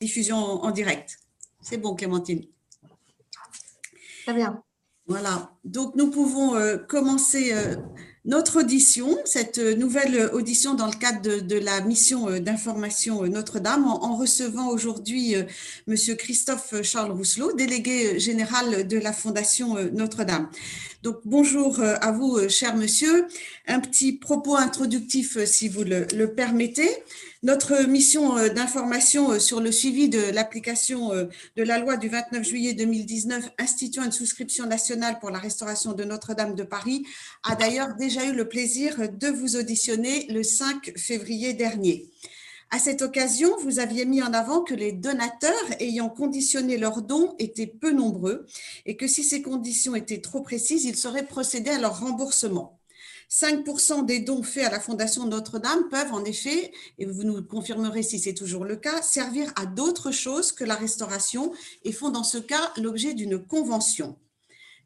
diffusion en direct. C'est bon, Clémentine. Très bien. Voilà, donc nous pouvons euh, commencer euh, notre audition, cette nouvelle audition dans le cadre de, la mission euh, d'information Notre-Dame, en, recevant aujourd'hui Monsieur Christophe Charles Rousselot, délégué général de la Fondation Notre-Dame. Donc bonjour à vous, cher monsieur. Un petit propos introductif, si vous le permettez. Notre mission euh, d'information euh, sur le suivi de l'application euh, de la loi du 29 juillet 2019 instituant une souscription nationale pour la restauration de Notre-Dame de Paris a d'ailleurs déjà eu le plaisir de vous auditionner le 5 février dernier. À cette occasion, vous aviez mis en avant que les donateurs ayant conditionné leurs dons étaient peu nombreux et que si ces conditions étaient trop précises, il serait procédé à leur remboursement. 5% des dons faits à la Fondation Notre-Dame peuvent en effet, et vous nous confirmerez si c'est toujours le cas, servir à d'autres choses que la restauration et font dans ce cas l'objet d'une convention.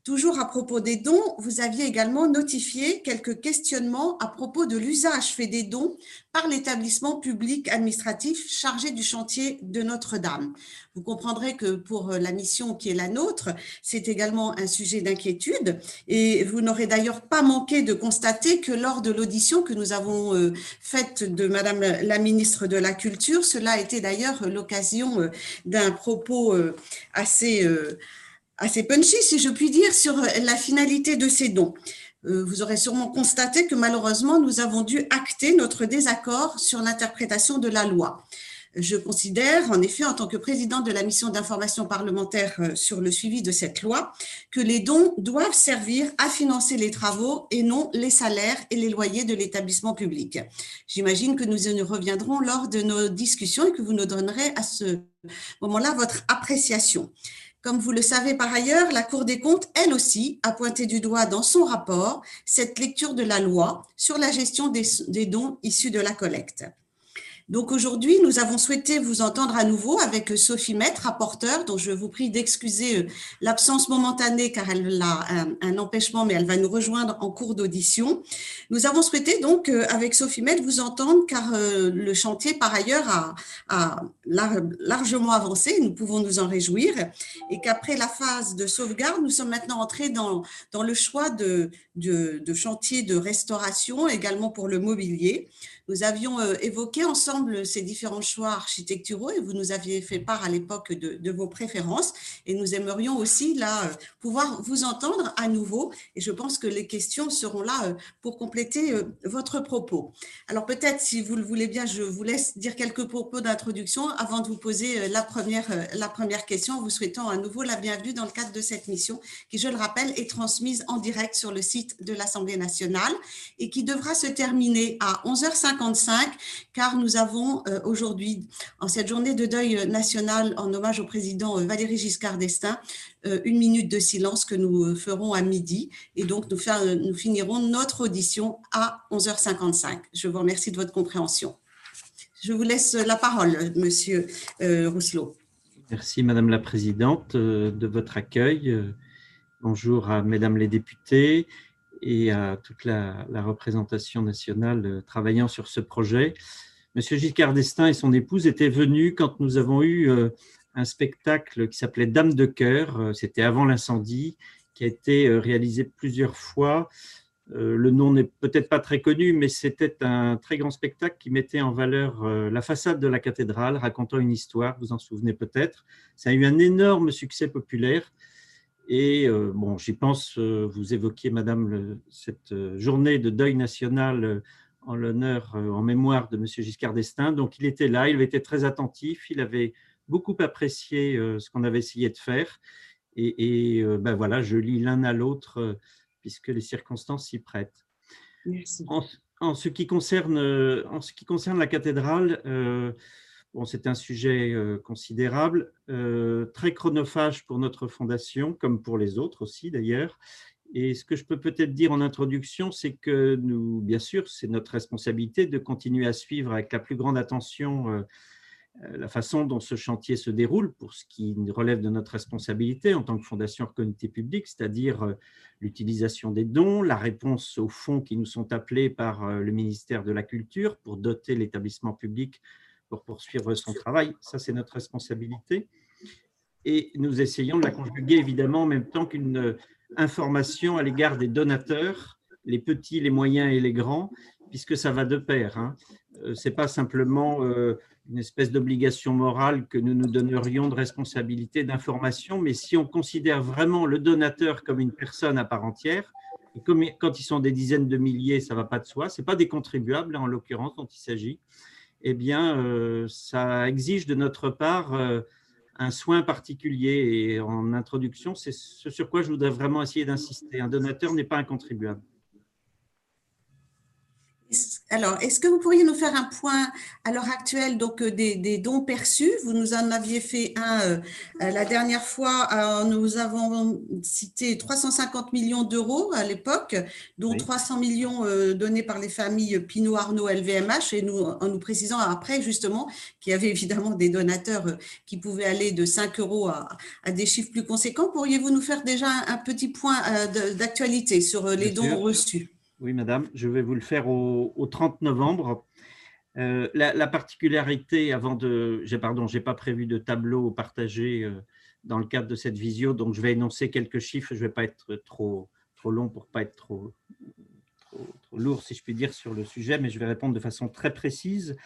Toujours à propos des dons, vous aviez également notifié quelques questionnements à propos de l'usage fait des dons par l'établissement public administratif chargé du chantier de Notre-Dame. Vous comprendrez que pour la mission qui est la nôtre, c'est également un sujet d'inquiétude et vous n'aurez d'ailleurs pas manqué de constater que lors de l'audition que nous avons euh, faite de Madame la ministre de la Culture, cela a été d'ailleurs l'occasion euh, d'un propos euh, assez assez punchy, si je puis dire, sur la finalité de ces dons. Euh, vous aurez sûrement constaté que malheureusement, nous avons dû acter notre désaccord sur l'interprétation de la loi. Je considère, en effet, en tant que président de la mission d'information parlementaire euh, sur le suivi de cette loi, que les dons doivent servir à financer les travaux et non les salaires et les loyers de l'établissement public. J'imagine que nous y reviendrons lors de nos discussions et que vous nous donnerez à ce moment-là votre appréciation. Comme vous le savez par ailleurs, la Cour des comptes, elle aussi, a pointé du doigt dans son rapport cette lecture de la loi sur la gestion des, dons issus de la collecte. Donc aujourd'hui, nous avons souhaité vous entendre à nouveau avec Sophie Maître, rapporteure, dont je vous prie d'excuser euh, l'absence momentanée car elle a un, empêchement, mais elle va nous rejoindre en cours d'audition. Nous avons souhaité donc euh, avec Sophie Maître vous entendre car euh, le chantier par ailleurs a, largement avancé, nous pouvons nous en réjouir, et qu'après la phase de sauvegarde, nous sommes maintenant entrés dans, le choix de, de, de chantier de restauration, également pour le mobilier. Nous avions euh, évoqué ensemble ces différents choix architecturaux et vous nous aviez fait part à l'époque de, vos préférences et nous aimerions aussi là euh, pouvoir vous entendre à nouveau et je pense que les questions seront là euh, pour compléter votre propos. Alors peut-être si vous le voulez bien, je vous laisse dire quelques propos d'introduction avant de vous poser la première, la première question vous souhaitant à nouveau la bienvenue dans le cadre de cette mission qui, je le rappelle, est transmise en direct sur le site de l'Assemblée nationale et qui devra se terminer à 11h50 car nous avons euh, aujourd'hui, en cette journée de deuil national en hommage au président euh, Valéry Giscard d'Estaing, euh, une minute de silence que nous ferons à midi. Et donc, nous, finirons notre audition à 11h55. Je vous remercie de votre compréhension. Je vous laisse la parole, Monsieur Rousselot. Merci, Madame la Présidente, de votre accueil. Bonjour à Mesdames les députés et à toute la, représentation nationale euh, travaillant sur ce projet. Monsieur Giscard d'Estaing et son épouse étaient venus quand nous avons eu euh, un spectacle qui s'appelait Dame de cœur, euh, c'était avant l'incendie, qui a été réalisé plusieurs fois. Le nom n'est peut-être pas très connu, mais c'était un très grand spectacle qui mettait en valeur la façade de la cathédrale, racontant une histoire, vous en souvenez peut-être. Ça a eu un énorme succès populaire. Et euh, bon, j'y pense, euh, vous évoquiez, Madame, cette euh, journée de deuil national en l'honneur, en mémoire de Monsieur Giscard d'Estaing. Donc, il était là, il avait été très attentif, il avait beaucoup apprécié ce qu'on avait essayé de faire. Et, ben voilà, je lis l'un à l'autre puisque les circonstances s'y prêtent. Merci. En, ce qui concerne, en ce qui concerne la cathédrale, c'est un sujet euh, considérable, euh, très chronophage pour notre fondation, comme pour les autres aussi d'ailleurs. Et ce que je peux peut-être dire en introduction, c'est que nous, bien sûr, c'est notre responsabilité de continuer à suivre avec la plus grande attention euh, la façon dont ce chantier se déroule pour ce qui relève de notre responsabilité en tant que fondation reconnue publique, c'est-à-dire l'utilisation des dons, la réponse aux fonds qui nous sont appelés par le ministère de la Culture pour doter l'établissement public pour poursuivre son travail. Ça, c'est notre responsabilité. Et nous essayons de la conjuguer évidemment en même temps qu'une information à l'égard des donateurs, les petits, les moyens et les grands, puisque ça va de pair. Hein. Euh, Ce n'est pas simplement euh, une espèce d'obligation morale que nous nous donnerions de responsabilité d'information, mais si on considère vraiment le donateur comme une personne à part entière, et quand ils sont des dizaines de milliers, ça ne va pas de soi, ce n'est pas des contribuables en l'occurrence dont il s'agit, eh bien, euh, ça exige de notre part un soin particulier. Et en introduction, c'est ce sur quoi je voudrais vraiment essayer d'insister. Un donateur n'est pas un contribuable. Alors, est-ce que vous pourriez nous faire un point à l'heure actuelle donc euh, des, dons perçus? Vous nous en aviez fait un euh, euh, la dernière fois. nous avons cité 350 millions d'euros à l'époque, dont 300 millions donnés par les familles Pinot, Arnaud, LVMH, et nous en nous précisant après justement qu'il y avait évidemment des donateurs qui pouvaient aller de 5 euros à, des chiffres plus conséquents. Pourriez-vous nous faire déjà un, petit point d'actualité sur les dons reçus? Oui, madame, je vais vous le faire au, 30 novembre. Euh, la, particularité, avant de. Pardon, je n'ai pas prévu de tableau partagé euh, dans le cadre de cette visio, donc je vais énoncer quelques chiffres. Je ne vais pas être trop, trop long pour ne pas être trop, trop, lourd, si je puis dire, sur le sujet, mais je vais répondre de façon très précise.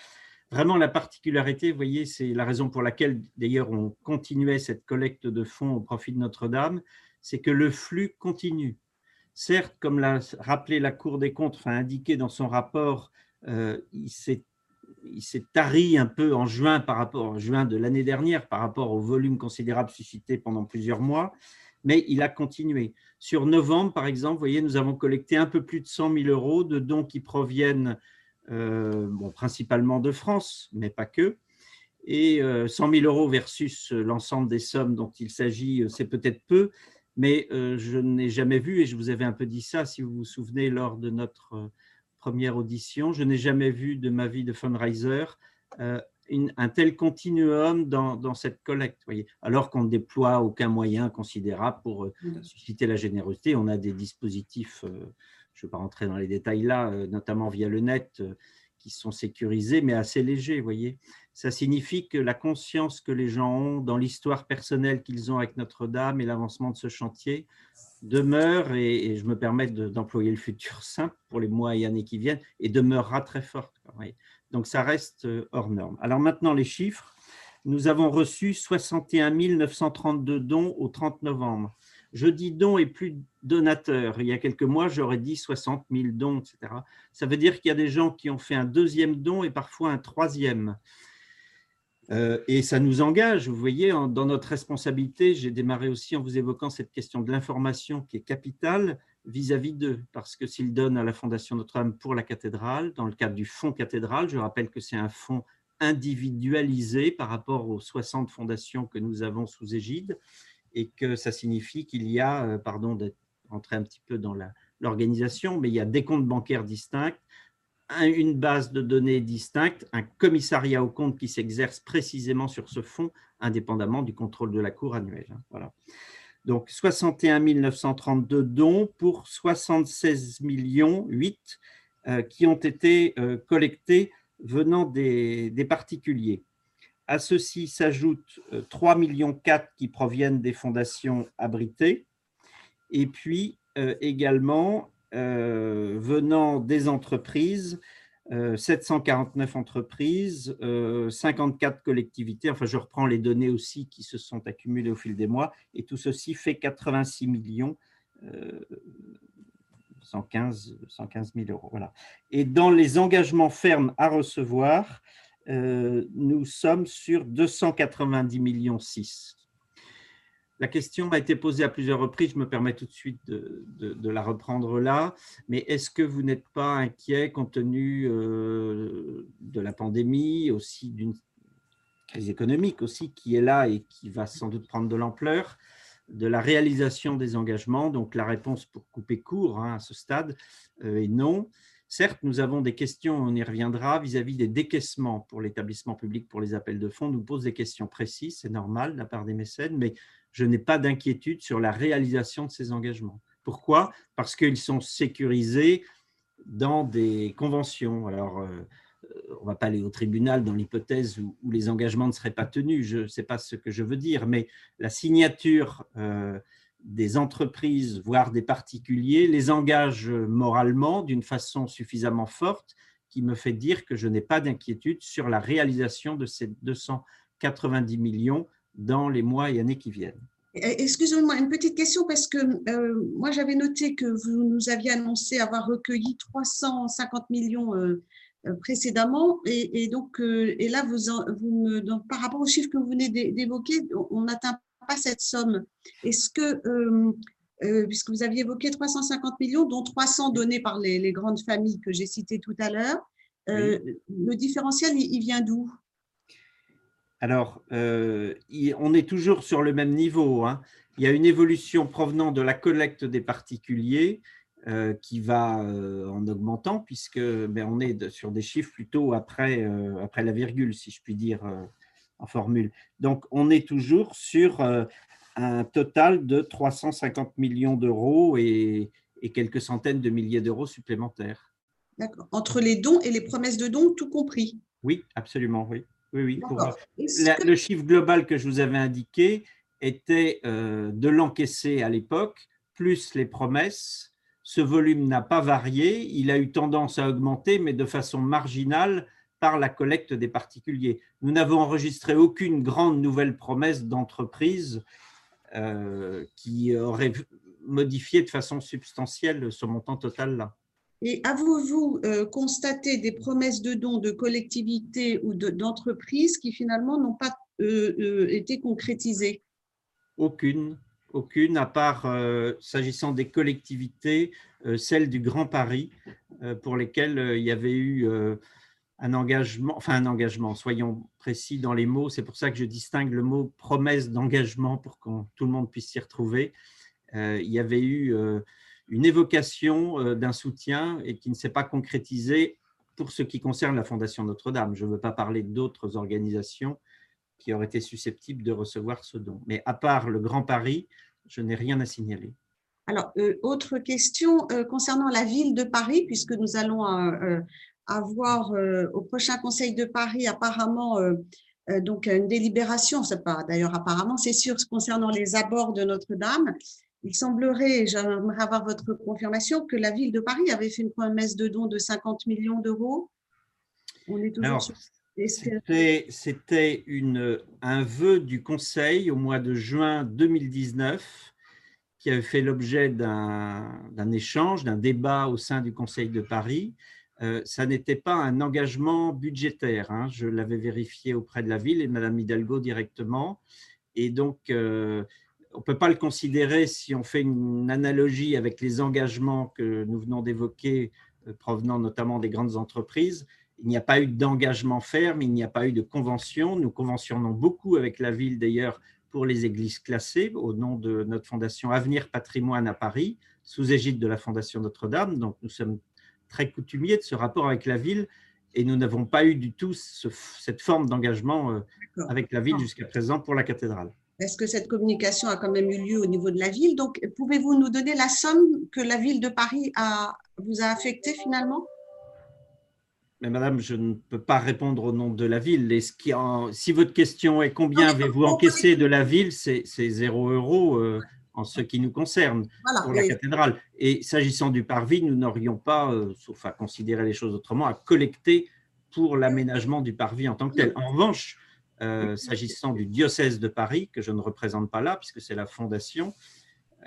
Vraiment, la particularité, vous voyez, c'est la raison pour laquelle, d'ailleurs, on continuait cette collecte de fonds au profit de Notre-Dame, c'est que le flux continue. Certes, comme l'a rappelé la Cour des comptes, enfin indiqué dans son rapport, euh, il s'est tari un peu en juin par rapport en juin de l'année dernière par rapport au volume considérable suscité pendant plusieurs mois, mais il a continué. Sur novembre, par exemple, voyez, nous avons collecté un peu plus de 100 000 euros de dons qui proviennent euh, principalement de France, mais pas que. Et 100 euh, 000 euros versus l'ensemble des sommes dont il s'agit, c'est peut-être peu, mais euh, je n'ai jamais vu, et je vous avais un peu dit ça, si vous vous souvenez, lors de notre euh, première audition, je n'ai jamais vu de ma vie de fundraiser euh, un tel continuum dans, cette collecte, voyez, alors qu'on ne déploie aucun moyen considérable pour mmh. susciter la générosité. On a des dispositifs, je ne vais pas rentrer dans les détails là, notamment via le net, qui sont sécurisés, mais assez légers, voyez. Ça signifie que la conscience que les gens ont dans l'histoire personnelle qu'ils ont avec Notre-Dame et l'avancement de ce chantier demeure, et, je me permets d'employer le futur simple pour les mois et années qui viennent, et demeurera très forte. Donc ça reste euh, hors norme. Alors maintenant les chiffres. Nous avons reçu 61 932 dons au 30 novembre. Je dis dons et plus donateurs. Il y a quelques mois, j'aurais dit 60 000 dons, etc. Ça veut dire qu'il y a des gens qui ont fait un deuxième don et parfois un troisième. Euh, et ça nous engage, vous voyez, dans notre responsabilité. J'ai démarré aussi en vous évoquant cette question de l'information qui est capitale vis-à-vis d'eux, parce que s'ils donnent à la Fondation Notre-Dame pour la cathédrale, dans le cadre du fonds cathédrale, je rappelle que c'est un fonds individualisé par rapport aux 60 fondations que nous avons sous égide, et que ça signifie qu'il y a, euh, pardon d'entrer un petit peu dans l'organisation, mais il y a des comptes bancaires distincts, une base de données distincte, un commissariat au compte qui s'exerce précisément sur ce fonds, indépendamment du contrôle de la Cour annuelle. Hein, voilà. Donc 61 932 dons pour 76 millions 8 euh, qui ont été euh, collectés venant des, particuliers. À ceci s'ajoutent 3 euh, millions 4 qui proviennent des fondations abritées et puis également venant des entreprises, 749 euh, entreprises, 54 euh, collectivités, enfin je reprends les données aussi qui se sont accumulées au fil des mois, et tout ceci fait 86 millions 115, 115 000 euros. Voilà. Et dans les engagements fermes à recevoir, nous sommes sur 290 millions 6. La question m'a été posée à plusieurs reprises, je me permets tout de suite de, la reprendre là, mais est-ce que vous n'êtes pas inquiet compte tenu euh, de la pandémie, aussi d'une crise économique aussi qui est là et qui va sans doute prendre de l'ampleur, de la réalisation des engagements? Donc la réponse pour couper court hein, à ce stade euh, est non. Certes, nous avons des questions, on y reviendra, vis-à-vis des décaissements pour l'établissement public pour les appels de fonds, nous pose des questions précises, c'est normal de la part des mécènes, mais je n'ai pas d'inquiétude sur la réalisation de ces engagements. Pourquoi? Parce qu'ils sont sécurisés dans des conventions. Alors, euh, on ne va pas aller au tribunal dans l'hypothèse où, les engagements ne seraient pas tenus, je ne sais pas ce que je veux dire, mais la signature des entreprises, voire des particuliers, les engage moralement d'une façon suffisamment forte qui me fait dire que je n'ai pas d'inquiétude sur la réalisation de ces 290 millions dans les mois et années qui viennent. Excusez-moi, une petite question parce que euh, moi j'avais noté que vous nous aviez annoncé avoir recueilli 350 millions euh, euh, précédemment et, donc et là vous, vous me, donc, par rapport au chiffre que vous venez d'évoquer, on n'atteint pas cette somme. Est-ce que puisque vous aviez évoqué 350 millions, dont 300 donnés par les, grandes familles que j'ai citées tout à l'heure, le différentiel il vient d'où? Alors, euh, on est toujours sur le même niveau. Hein. Il y a une évolution provenant de la collecte des particuliers euh, qui va euh, en augmentant, puisque ben, on est sur des chiffres plutôt après, après la virgule, si je puis dire en formule. Donc, on est toujours sur un total de 350 millions d'euros et, et quelques centaines de milliers d'euros supplémentaires. D'accord. Entre les dons et les promesses de dons, tout compris? Oui, absolument, oui. Oui, oui. le chiffre global que je vous avais indiqué était euh, de l'encaisser à l'époque, plus les promesses. Ce volume n'a pas varié, il a eu tendance à augmenter, mais de façon marginale par la collecte des particuliers. Nous n'avons enregistré aucune grande nouvelle promesse d'entreprise euh, qui aurait modifié de façon substantielle ce montant total là. Et avez-vous euh, constaté des promesses de dons de collectivités ou d'entreprises qui finalement n'ont pas euh, euh, été concrétisées? Aucune, aucune, à part s'agissant des collectivités, celle du Grand Paris, pour lesquelles il y avait eu un engagement, enfin un engagement, soyons précis dans les mots, c'est pour ça que je distingue le mot promesse d'engagement pour que tout le monde puisse s'y retrouver. il y avait eu une évocation euh, d'un soutien et qui ne s'est pas concrétisé pour ce qui concerne la Fondation Notre-Dame. Je ne veux pas parler d'autres organisations qui auraient été susceptibles de recevoir ce don. Mais à part le Grand Paris, je n'ai rien à signaler. Alors, euh, autre question euh, concernant la ville de Paris, puisque nous allons avoir au prochain Conseil de Paris apparemment donc une délibération, c'est pas d'ailleurs apparemment, c'est sûr concernant les abords de Notre-Dame. Il semblerait, j'aimerais avoir votre confirmation, que la ville de Paris avait fait une promesse de don de 50 millions d'euros. On est toujours C'était un vœu du Conseil au mois de juin 2019 qui avait fait l'objet d'un échange, d'un débat au sein du Conseil de Paris. Euh, ça n'était pas un engagement budgétaire. Hein. Je l'avais vérifié auprès de la ville et de Mme Hidalgo directement. Et donc, euh, on ne peut pas le considérer si on fait une analogie avec les engagements que nous venons d'évoquer, euh, provenant notamment des grandes entreprises. Il n'y a pas eu d'engagement ferme, il n'y a pas eu de convention. Nous conventionnons beaucoup avec la ville d'ailleurs pour les églises classées au nom de notre fondation Avenir Patrimoine à Paris, sous égide de la Fondation Notre-Dame. Donc nous sommes très coutumiers de ce rapport avec la ville et nous n'avons pas eu du tout cette forme d'engagement euh, avec la ville jusqu'à présent pour la cathédrale. Est-ce que cette communication a quand même eu lieu au niveau de la ville? Donc, pouvez-vous nous donner la somme que la ville de Paris a, vous a affectée finalement? Mais madame, je ne peux pas répondre au nom de la ville. Et ce qui si votre question est combien avez-vous encaissé de la ville, c'est zéro euro euh, en ce qui nous concerne pour la cathédrale. Et s'agissant du parvis, nous n'aurions pas, euh, sauf à considérer les choses autrement, à collecter pour l'aménagement du parvis en tant que tel. En revanche, euh, s'agissant du diocèse de Paris, que je ne représente pas là, puisque c'est la fondation,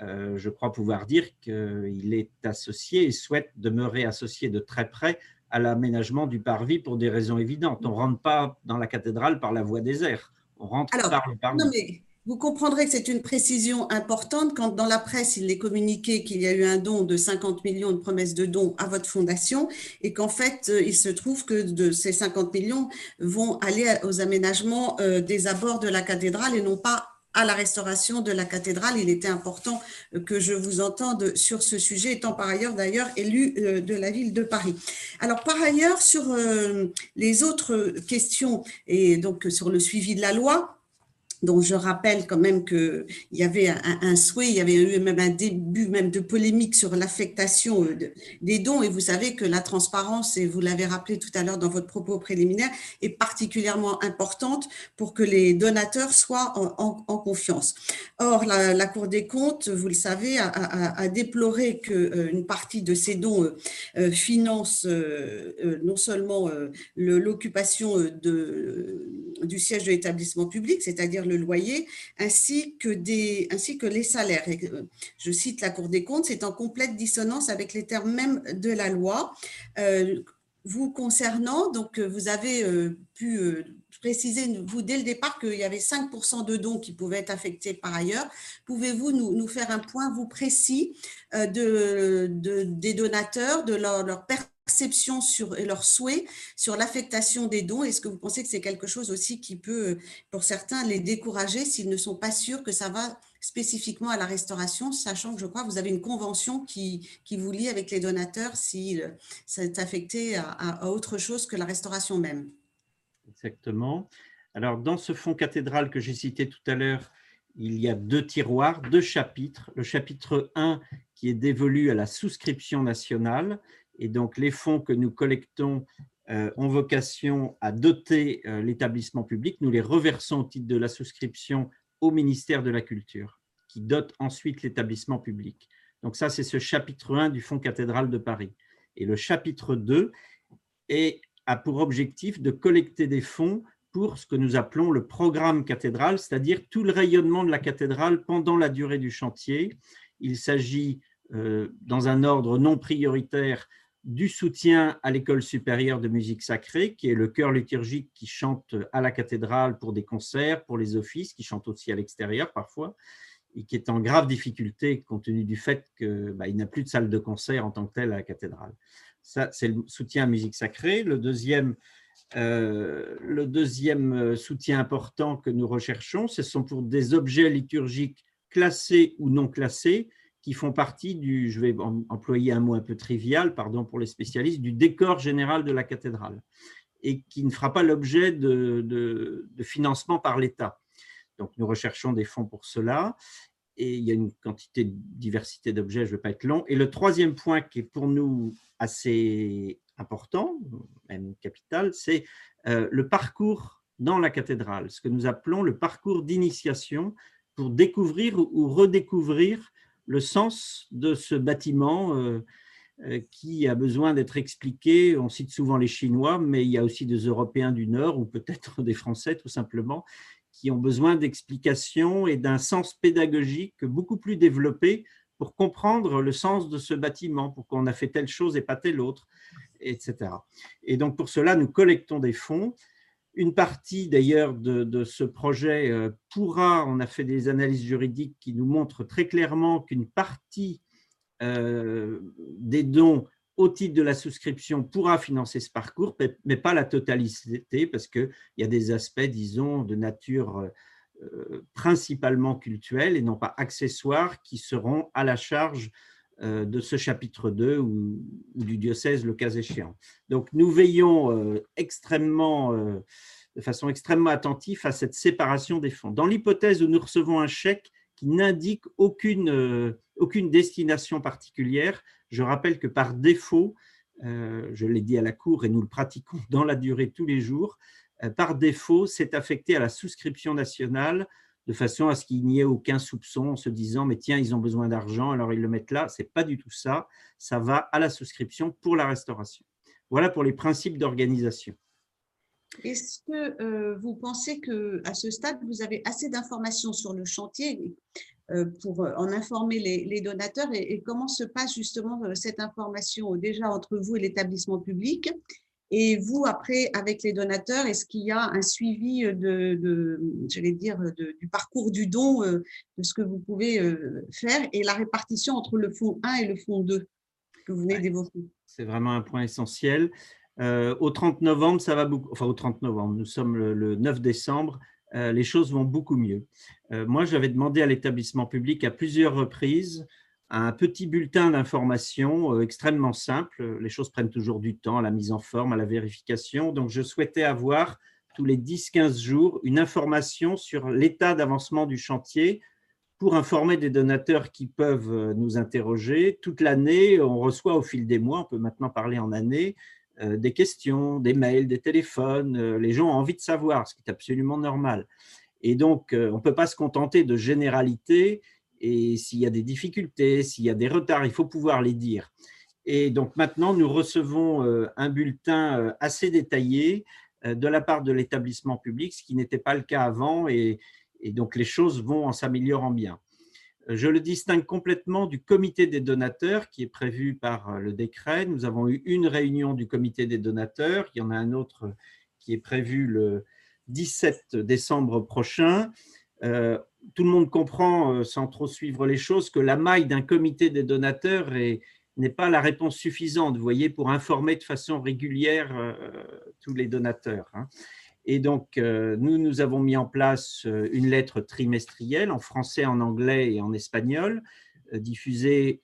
euh, je crois pouvoir dire qu'il est associé et souhaite demeurer associé de très près à l'aménagement du parvis pour des raisons évidentes. On ne rentre pas dans la cathédrale par la voie des airs, on rentre par le parvis. Vous comprendrez que c'est une précision importante quand dans la presse, il est communiqué qu'il y a eu un don de 50 millions de promesses de dons à votre fondation et qu'en fait, euh, il se trouve que de ces 50 millions vont aller aux aménagements euh, des abords de la cathédrale et non pas à la restauration de la cathédrale. Il était important euh, que je vous entende sur ce sujet, étant par ailleurs d'ailleurs élu de la ville de Paris. Alors par ailleurs, sur les autres questions et donc sur le suivi de la loi, dont je rappelle quand même qu'il y avait un, souhait, il y avait eu même un début même de polémique sur l'affectation euh, des dons. Et vous savez que la transparence, et vous l'avez rappelé tout à l'heure dans votre propos préliminaire, est particulièrement importante pour que les donateurs soient en, confiance. Or, la, Cour des comptes, vous le savez, a, déploré qu'une euh, partie de ces dons euh, finance non seulement l'occupation du siège de l'établissement public, c'est-à-dire loyer, ainsi que, des, ainsi que les salaires. Euh, je cite la Cour des comptes, c'est en complète dissonance avec les termes même de la loi. Euh, vous concernant, donc euh, vous avez pu préciser, vous, dès le départ, qu'il y avait 5% de dons qui pouvaient être affectés par ailleurs. Pouvez-vous nous, nous, faire un point, vous, précis de des donateurs, de leur, leur sur, et leur souhait sur l'affectation des dons Est-ce que vous pensez que c'est quelque chose aussi qui peut, pour certains, les décourager s'ils ne sont pas sûrs que ça va spécifiquement à la restauration, sachant que je crois que vous avez une convention qui, qui vous lie avec les donateurs si c'est affecté à, à, autre chose que la restauration même? Exactement. Alors, dans ce fonds cathédral que j'ai cité tout à l'heure, il y a deux tiroirs, deux chapitres. Le chapitre 1 qui est dévolu à la souscription nationale et donc, les fonds que nous collectons euh, ont vocation à doter euh, l'établissement public. Nous les reversons au titre de la souscription au ministère de la Culture, qui dote ensuite l'établissement public. Donc ça, c'est ce chapitre 1 du Fonds cathédral de Paris. Et le chapitre 2 est, a pour objectif de collecter des fonds pour ce que nous appelons le programme cathédral, c'est-à-dire tout le rayonnement de la cathédrale pendant la durée du chantier. Il s'agit, euh, dans un ordre non prioritaire, du soutien à l'école supérieure de musique sacrée, qui est le chœur liturgique qui chante à la cathédrale pour des concerts, pour les offices, qui chante aussi à l'extérieur parfois, et qui est en grave difficulté compte tenu du fait qu'il bah, n'a plus de salle de concert en tant que telle à la cathédrale. Ça, c'est le soutien à musique sacrée. Le deuxième, euh, le deuxième euh, soutien important que nous recherchons, ce sont pour des objets liturgiques classés ou non classés, qui font partie du, je vais employer un mot un peu trivial, pardon pour les spécialistes, du décor général de la cathédrale et qui ne fera pas l'objet de, financement par l'État. Donc nous recherchons des fonds pour cela et il y a une quantité de diversité d'objets, je ne vais pas être long. Et le troisième point qui est pour nous assez important, même capital, c'est euh, le parcours dans la cathédrale, ce que nous appelons le parcours d'initiation pour découvrir ou redécouvrir le sens de ce bâtiment euh, euh, qui a besoin d'être expliqué. On cite souvent les Chinois, mais il y a aussi des Européens du Nord ou peut-être des Français tout simplement qui ont besoin d'explications et d'un sens pédagogique beaucoup plus développé pour comprendre le sens de ce bâtiment, pourquoi on a fait telle chose et pas telle autre, etc. Et donc pour cela, nous collectons des fonds une partie d'ailleurs de, ce projet euh, pourra, on a fait des analyses juridiques qui nous montrent très clairement qu'une partie euh, des dons au titre de la souscription pourra financer ce parcours, mais pas la totalité, parce qu'il y a des aspects, disons, de nature euh, principalement culturelle et non pas accessoires qui seront à la charge de ce chapitre 2 ou, du diocèse le cas échéant. Donc nous veillons euh, extrêmement, euh, de façon extrêmement attentive à cette séparation des fonds. Dans l'hypothèse où nous recevons un chèque qui n'indique aucune, aucune destination particulière, je rappelle que par défaut, je l'ai dit à la Cour et nous le pratiquons dans la durée tous les jours, par défaut, c'est affecté à la souscription nationale de façon à ce qu'il n'y ait aucun soupçon en se disant mais tiens, ils ont besoin d'argent, alors ils le mettent là. Ce n'est pas du tout ça. Ça va à la souscription pour la restauration. Voilà pour les principes d'organisation. Est-ce que euh, vous pensez qu'à ce stade, vous avez assez d'informations sur le chantier euh, pour en informer les, donateurs? Et, comment se passe justement euh, cette information déjà entre vous et l'établissement public? Et vous, après, avec les donateurs, est-ce qu'il y a un suivi de, de dire, du parcours du don, euh, de ce que vous pouvez euh, faire et la répartition entre le fonds 1 et le fonds 2 que vous venez d'évoquer? C'est vraiment un point essentiel. Euh, au 30 novembre, ça va beaucoup, enfin au 30 novembre, nous sommes le, 9 décembre, les choses vont beaucoup mieux. moi, j'avais demandé à l'établissement public à plusieurs reprises un petit bulletin d'information euh, extrêmement simple. Les choses prennent toujours du temps, à la mise en forme, à la vérification. Donc, je souhaitais avoir tous les 10-15 jours, une information sur l'état d'avancement du chantier pour informer des donateurs qui peuvent nous interroger. Toute l'année, on reçoit au fil des mois, on peut maintenant parler en année, des questions, des mails, des téléphones. Les gens ont envie de savoir, ce qui est absolument normal. Et donc, on ne peut pas se contenter de généralités. Et s'il y a des difficultés, s'il y a des retards, il faut pouvoir les dire. Et donc maintenant, nous recevons euh, un bulletin euh, assez détaillé euh, de la part de l'établissement public, ce qui n'était pas le cas avant, et, donc les choses vont en s'améliorant bien. Je le distingue complètement du comité des donateurs qui est prévu par le décret. Nous avons eu une réunion du comité des donateurs, il y en a un autre qui est prévu le 17 décembre prochain. Tout le monde comprend, sans trop suivre les choses, que la maille d'un comité des donateurs est, n'est pas la réponse suffisante, vous voyez, pour informer de façon régulière euh, tous les donateurs. Hein. Et donc, euh, nous, nous avons mis en place euh, une lettre trimestrielle en français, en anglais et en espagnol, diffusée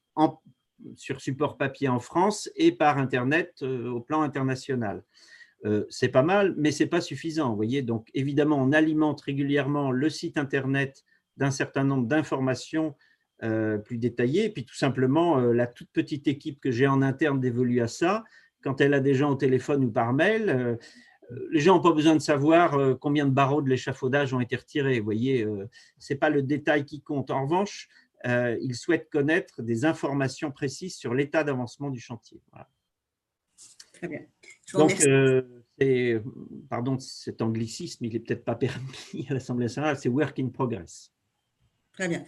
sur support papier en France et par Internet au plan international. c'est pas mal, mais c'est pas suffisant. Vous voyez, donc évidemment, on alimente régulièrement le site Internet d'un certain nombre d'informations euh, plus détaillé. Et puis tout simplement, euh, la toute petite équipe que j'ai en interne dévolue à ça, quand elle a des gens au téléphone ou par mail, euh, les gens n'ont pas besoin de savoir combien de barreaux de l'échafaudage ont été retirés. Vous voyez, ce n'est pas le détail qui compte. En revanche, ils souhaitent connaître des informations précises sur l'état d'avancement du chantier. Très bien. Donc, pardon, cet anglicisme, il n'est peut-être pas permis à l'Assemblée nationale, c'est work in progress. Très bien.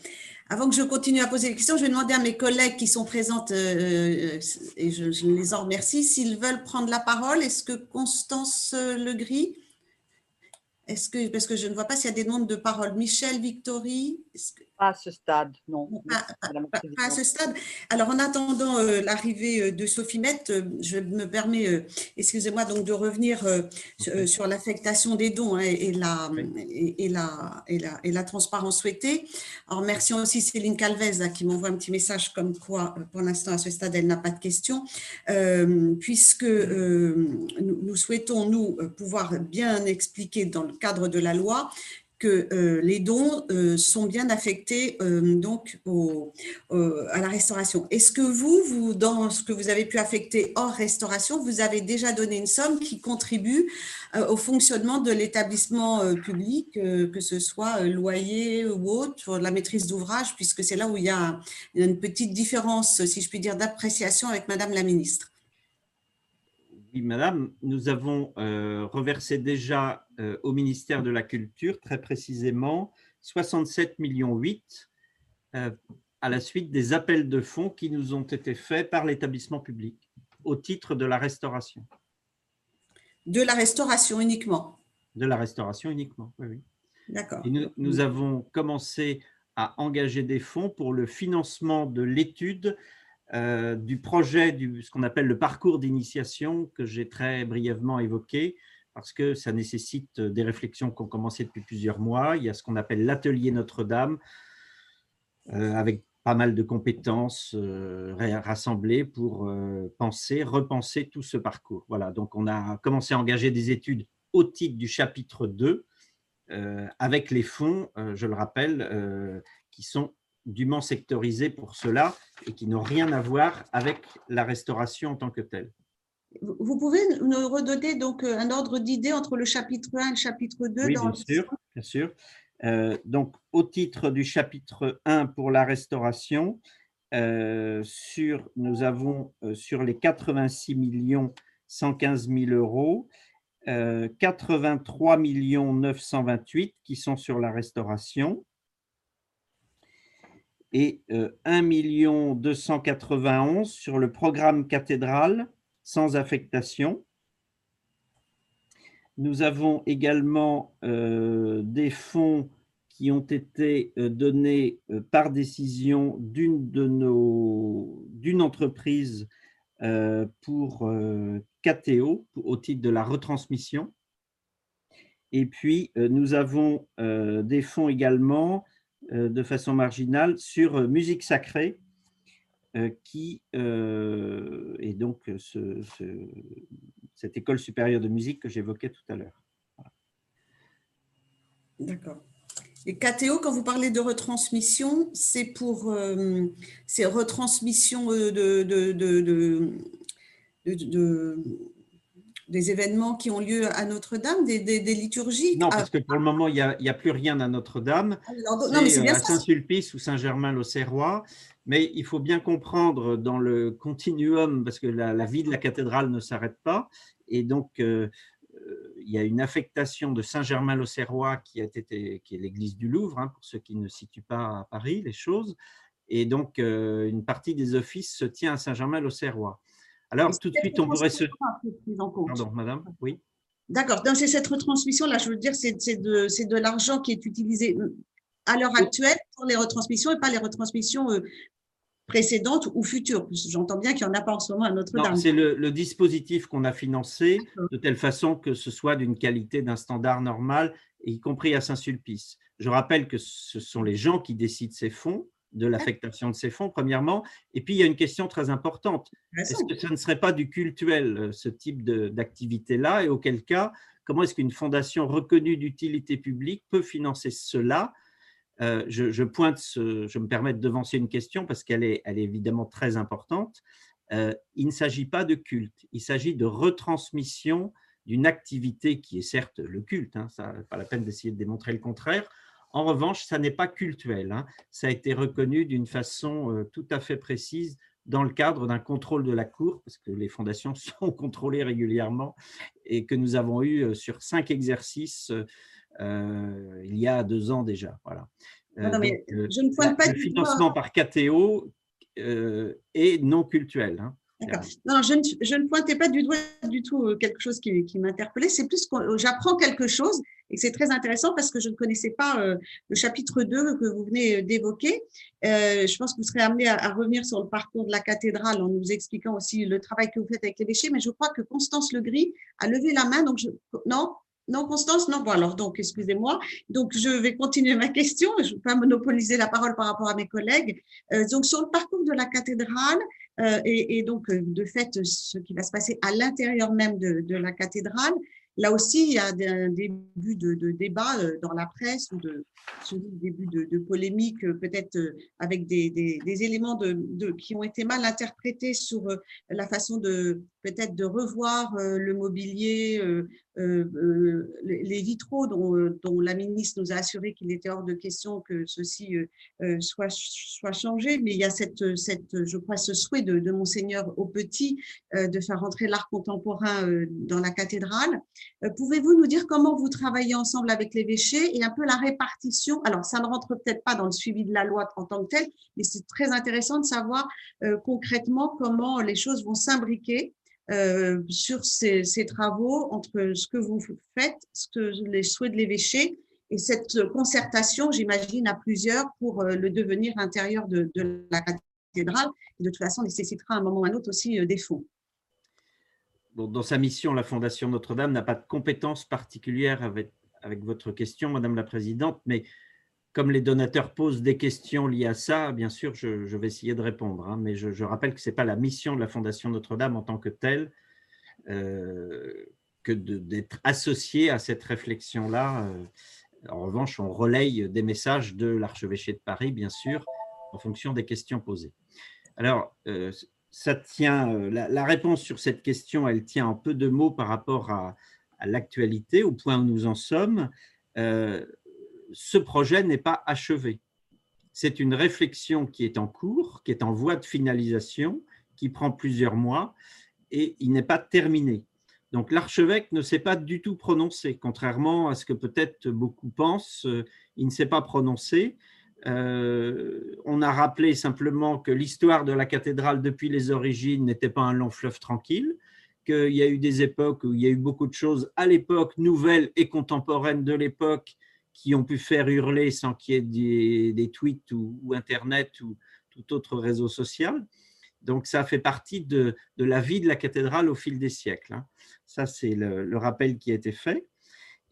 Avant que je continue à poser des questions, je vais demander à mes collègues qui sont présentes, euh, euh, et je, les en remercie, s'ils veulent prendre la parole. Est-ce que Constance Legris? Est-ce que, parce que je ne vois pas s'il y a des demandes de parole. Michel, Victory pas à ce stade, non. Pas, à ce stade. Alors, en attendant euh, l'arrivée euh, de Sophie Mette, euh, je me permets, excusez-moi, donc de revenir sur, l'affectation des dons hein, et, la, et, la, et, la, et la transparence souhaitée. En remerciant aussi Céline Calvez qui m'envoie un petit message comme quoi, pour l'instant, à ce stade, elle n'a pas de questions, puisque nous, souhaitons, nous, pouvoir bien expliquer dans le cadre de la loi que euh, les dons euh, sont bien affectés euh, donc à la restauration. Est-ce que vous, vous, dans ce que vous avez pu affecter hors restauration, vous avez déjà donné une somme qui contribue au fonctionnement de l'établissement public, que ce soit loyer ou autre, la maîtrise d'ouvrage, puisque c'est là où il y a une petite différence, si je puis dire, d'appréciation avec Madame la Ministre? Oui, madame, nous avons euh, reversé déjà euh, au ministère de la Culture, très précisément, 67 millions 8 euh, à la suite des appels de fonds qui nous ont été faits par l'établissement public au titre de la restauration. De la restauration uniquement? De la restauration uniquement, oui. oui. D'accord. nous, nous avons commencé à engager des fonds pour le financement de l'étude euh, du projet, du, ce qu'on appelle le parcours d'initiation que j'ai très brièvement évoqué, parce que ça nécessite des réflexions qui ont commencé depuis plusieurs mois. Il y a ce qu'on appelle l'atelier Notre-Dame, euh, avec pas mal de compétences euh, rassemblées pour penser, repenser tout ce parcours. Voilà, donc on a commencé à engager des études au titre du chapitre 2, avec les fonds, je le rappelle, qui sont dûment sectorisés pour cela et qui n'ont rien à voir avec la restauration en tant que telle. Vous pouvez nous redonner donc euh, un ordre d'idée entre le chapitre 1 et le chapitre 2 Oui, bien sûr. Bien sûr. Euh, donc, au titre du chapitre 1 pour la restauration, euh, sur, nous avons sur les 86 millions 115 000 euros, 83 millions 928 qui sont sur la restauration, et 1 291 sur le programme cathédrale sans affectation. Nous avons également euh, des fonds qui ont été euh, donnés euh, par décision d'une entreprise pour KTO au titre de la retransmission. Et puis nous avons des fonds également euh, de façon marginale sur euh, musique sacrée, euh, qui est donc cette école supérieure de musique que j'évoquais tout à l'heure. D'accord. Et KTO, quand vous parlez de retransmission, c'est pour euh, ces retransmissions de, de, de, de, des événements qui ont lieu à Notre-Dame, des, des, liturgies Non, parce que pour le moment, il n'y a, a, plus rien à Notre-Dame. Mais c'est à Saint-Sulpice ou Saint-Germain-l'Auxerrois. Mais il faut bien comprendre dans le continuum, parce que la, la vie de la cathédrale ne s'arrête pas, et donc euh, il y a une affectation de Saint-Germain-l'Auxerrois qui, a été, qui est l'église du Louvre, hein, pour ceux qui ne situent pas à Paris les choses. Et donc, euh, une partie des offices se tient à Saint-Germain-l'Auxerrois. Alors, tout de suite, on pourrait se… Pardon, madame, oui. D'accord. C'est cette retransmission-là, je veux dire, c'est de, de l'argent qui est utilisé à l'heure actuelle pour les retransmissions et pas les retransmissions euh, précédentes ou futures. J'entends bien qu'il n'y en a pas en ce moment à Notre-Dame. C'est le, dispositif qu'on a financé de telle façon que ce soit d'une qualité d'un standard normal, y compris à Saint-Sulpice. Je rappelle que ce sont les gens qui décident ces fonds, de l'affectation de ces fonds, premièrement. Et puis, il y a une question très importante. Est-ce que ça ne serait pas du cultuel, euh, ce type d'activité-là? Et auquel cas, comment est-ce qu'une fondation reconnue d'utilité publique peut financer cela? Euh, je, pointe, je me permets de devancer une question parce qu'elle est, elle est évidemment très importante. Euh, il ne s'agit pas de culte, il s'agit de retransmission d'une activité qui est certes le culte, hein, ça pas la peine d'essayer de démontrer le contraire. En revanche, ça n'est pas cultuel, hein. ça a été reconnu d'une façon euh, tout à fait précise dans le cadre d'un contrôle de la Cour, parce que les fondations sont contrôlées régulièrement, et que nous avons eu sur cinq exercices euh, il y a deux ans déjà. Voilà. Euh, je ne pointe pas le financement par KTO euh, est non cultuel. Hein, non, je ne, je ne, pointais pas du doigt du tout quelque chose qui, qui m'interpellait. C'est plus que j'apprends quelque chose et c'est très intéressant parce que je ne connaissais pas le chapitre 2 que vous venez d'évoquer. je pense que vous serez amené à, revenir sur le parcours de la cathédrale en nous expliquant aussi le travail que vous faites avec déchets. Mais je crois que Constance Legris a levé la main. Donc, je, non, non, Constance, non. Bon, alors, donc, excusez-moi. Donc, je vais continuer ma question. Je ne veux pas monopoliser la parole par rapport à mes collègues. Euh, donc, sur le parcours de la cathédrale, euh, et, donc, euh, de fait, ce qui va se passer à l'intérieur même de, de, la cathédrale, Là aussi, il y a un début de, débat euh, dans la presse ou de début de, de polémique, peut-être avec des, éléments de, qui ont été mal interprétés sur la façon de peut-être de revoir le mobilier, les vitraux dont, la ministre nous a assuré qu'il était hors de question que ceci soit, changé. Mais il y a cette, je crois, ce souhait de, de Monseigneur au petit de faire rentrer l'art contemporain dans la cathédrale. Euh, pouvez-vous nous dire comment vous travaillez ensemble avec l'évêché et un peu la répartition? Alors, ça ne rentre peut-être pas dans le suivi de la loi en tant que tel, mais c'est très intéressant de savoir euh, concrètement comment les choses vont s'imbriquer euh, sur ces, travaux entre ce que vous faites, ce que les souhaits de l'évêché et cette concertation, j'imagine, à plusieurs pour le devenir intérieur de, la cathédrale. Et de toute façon, nécessitera à un moment ou à un autre aussi des fonds dans sa mission, la Fondation Notre-Dame n'a pas de compétences particulières avec, avec votre question, Madame la Présidente, mais comme les donateurs posent des questions liées à ça, bien sûr, je, vais essayer de répondre. Hein, mais je, rappelle que ce n'est pas la mission de la Fondation Notre-Dame en tant que telle euh, que d'être associé à cette réflexion-là. Euh, en revanche, on relaye des messages de l'archevêché de Paris, bien sûr, en fonction des questions posées. Alors, euh, ça tient, la, réponse sur cette question, elle tient en peu de mots par rapport à, l'actualité, au point où nous en sommes. Ce projet n'est pas achevé. C'est une réflexion qui est en cours, qui est en voie de finalisation, qui prend plusieurs mois et il n'est pas terminé. Donc l'archevêque ne s'est pas du tout prononcé, contrairement à ce que peut-être beaucoup pensent, il ne s'est pas prononcé. Euh, on a rappelé simplement que l'histoire de la cathédrale depuis les origines n'était pas un long fleuve tranquille, qu'il y a eu des époques où il y a eu beaucoup de choses à l'époque, nouvelles et contemporaines de l'époque, qui ont pu faire hurler sans qu'il y ait des, tweets ou, Internet ou tout autre réseau social. Donc ça fait partie de, la vie de la cathédrale au fil des siècles. Hein. Ça, c'est le rappel qui a été fait.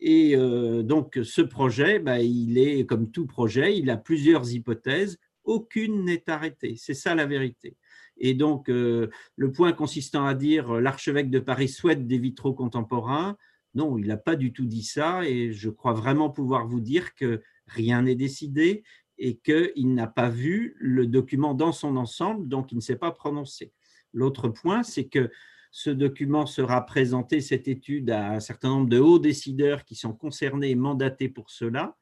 Et euh, donc, ce projet, bah, il est comme tout projet, il a plusieurs hypothèses. Aucune n'est arrêtée. C'est ça la vérité. Et donc, euh, le point consistant à dire euh, l'archevêque de Paris souhaite des vitraux contemporains, Non, il n'a pas du tout dit ça et je crois vraiment pouvoir vous dire que rien n'est décidé et qu'il n'a pas vu le document dans son ensemble, donc il ne s'est pas prononcé. L'autre point, c'est que ce document sera présenté, cette étude, à un certain nombre de hauts décideurs qui sont concernés et mandatés pour cela.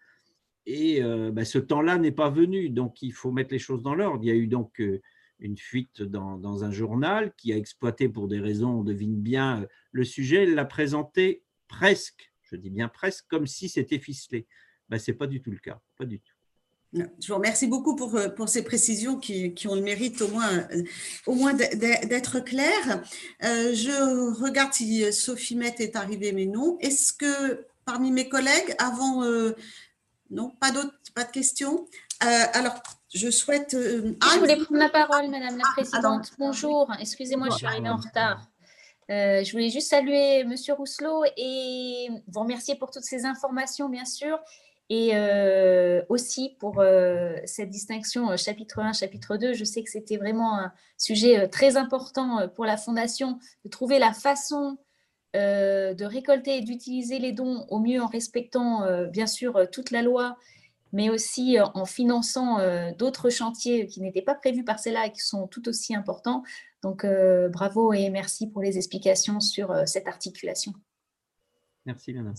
Et euh, ben, ce temps-là n'est pas venu, donc il faut mettre les choses dans l'ordre. Il y a eu donc euh, une fuite dans, un journal qui a exploité pour des raisons, on devine bien, euh, le sujet. L'a présenté presque, je dis bien presque, comme si c'était ficelé. Ben, Ce n'est pas du tout le cas, pas du tout. Je vous remercie beaucoup pour, pour ces précisions qui, qui, ont le mérite au moins, au moins d'être claires. je regarde si Sophie Met est arrivée, mais non. Est-ce que parmi mes collègues, avant non, pas d'autres, pas de questions? Euh, alors, je souhaite. Euh, ah, je voulais prendre la parole, Madame la ah, Présidente. Bonjour, excusez-moi, je suis arrivée en retard. Euh, je voulais juste saluer Monsieur Rousselot et vous remercier pour toutes ces informations, bien sûr, et aussi pour cette distinction chapitre 1, chapitre 2. Je sais que c'était vraiment un sujet très important pour la Fondation de trouver la façon euh, de récolter et d'utiliser les dons au mieux en respectant euh, bien sûr euh, toute la loi, mais aussi en finançant d'autres chantiers qui n'étaient pas prévus par cela et qui sont tout aussi importants. Donc bravo et merci pour les explications sur cette articulation. Merci Madame.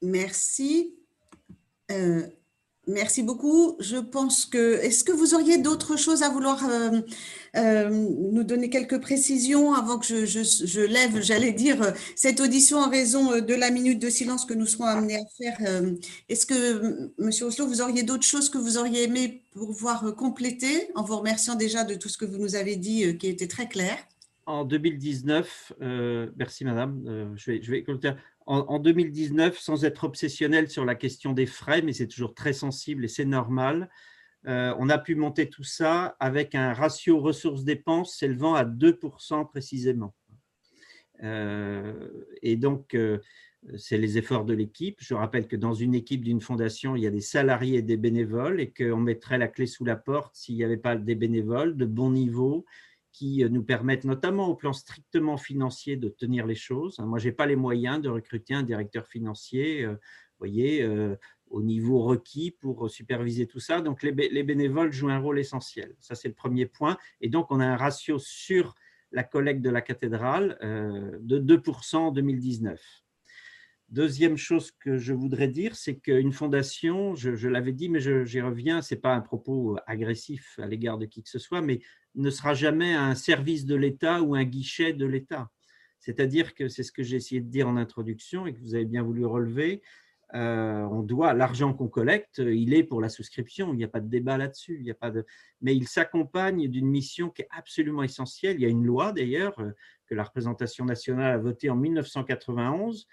Merci. Merci beaucoup. Je pense que. Est-ce que vous auriez d'autres choses à vouloir euh, euh, nous donner quelques précisions avant que je, lève, j'allais dire, cette audition en raison de la minute de silence que nous serons amenés à faire euh, Est-ce que, Monsieur Oslo, vous auriez d'autres choses que vous auriez aimé pouvoir compléter en vous remerciant déjà de tout ce que vous nous avez dit qui était très clair? En 2019, merci madame, je vais, je vais en, 2019, sans être obsessionnel sur la question des frais, mais c'est toujours très sensible et c'est normal, euh, on a pu monter tout ça avec un ratio ressources-dépenses s'élevant à 2% précisément. Euh, et donc, euh, c'est les efforts de l'équipe. Je rappelle que dans une équipe d'une fondation, il y a des salariés et des bénévoles et qu'on mettrait la clé sous la porte s'il n'y avait pas des bénévoles de bon niveau, qui euh, nous permettent, notamment au plan strictement financier, de tenir les choses. Moi, je n'ai pas les moyens de recruter un directeur financier, euh, voyez, euh, au niveau requis pour superviser tout ça. Donc, les, bénévoles jouent un rôle essentiel. Ça, c'est le premier point. Et donc, on a un ratio sur la collecte de la cathédrale de 2% en 2019. Deuxième chose que je voudrais dire, c'est qu'une fondation, je, l'avais dit, mais j'y reviens, ce n'est pas un propos agressif à l'égard de qui que ce soit, mais ne sera jamais un service de l'État ou un guichet de l'État. C'est-à-dire que c'est ce que j'ai essayé de dire en introduction et que vous avez bien voulu relever. Euh, on doit l'argent qu'on collecte, il est pour la souscription. Il n'y a pas de débat là-dessus. Il a pas de, mais il s'accompagne d'une mission qui est absolument essentielle. Il y a une loi d'ailleurs euh, que la représentation nationale a votée en 1991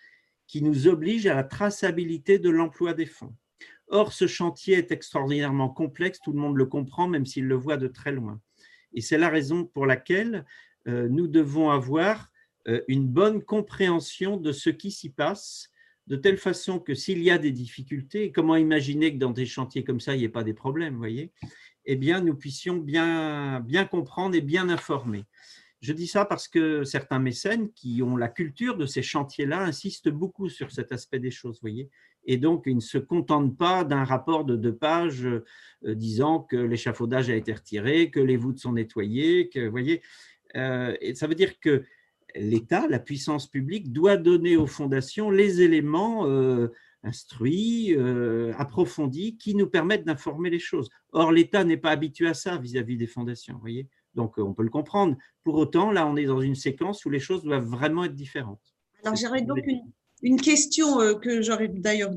qui nous oblige à la traçabilité de l'emploi des fonds. Or, ce chantier est extraordinairement complexe. Tout le monde le comprend, même s'il le voit de très loin. Et c'est la raison pour laquelle euh, nous devons avoir euh, une bonne compréhension de ce qui s'y passe, de telle façon que s'il y a des difficultés, comment imaginer que dans des chantiers comme ça, il n'y ait pas des problèmes, voyez Eh bien, nous puissions bien, comprendre et bien informer. Je dis ça parce que certains mécènes qui ont la culture de ces chantiers-là insistent beaucoup sur cet aspect des choses, voyez et donc ils ne se contentent pas d'un rapport de deux pages euh, disant que l'échafaudage a été retiré, que les voûtes sont nettoyées, que, vous voyez, euh, et ça veut dire que l'État, la puissance publique, doit donner aux fondations les éléments euh, instruits, approfondis, qui nous permettent d'informer les choses. Or, l'État n'est pas habitué à ça vis-à-vis des fondations, vous voyez donc on peut le comprendre. Pour autant, là, on est dans une séquence où les choses doivent vraiment être différentes. Alors, j'aurais donc une, une question euh, que j'aurais d'ailleurs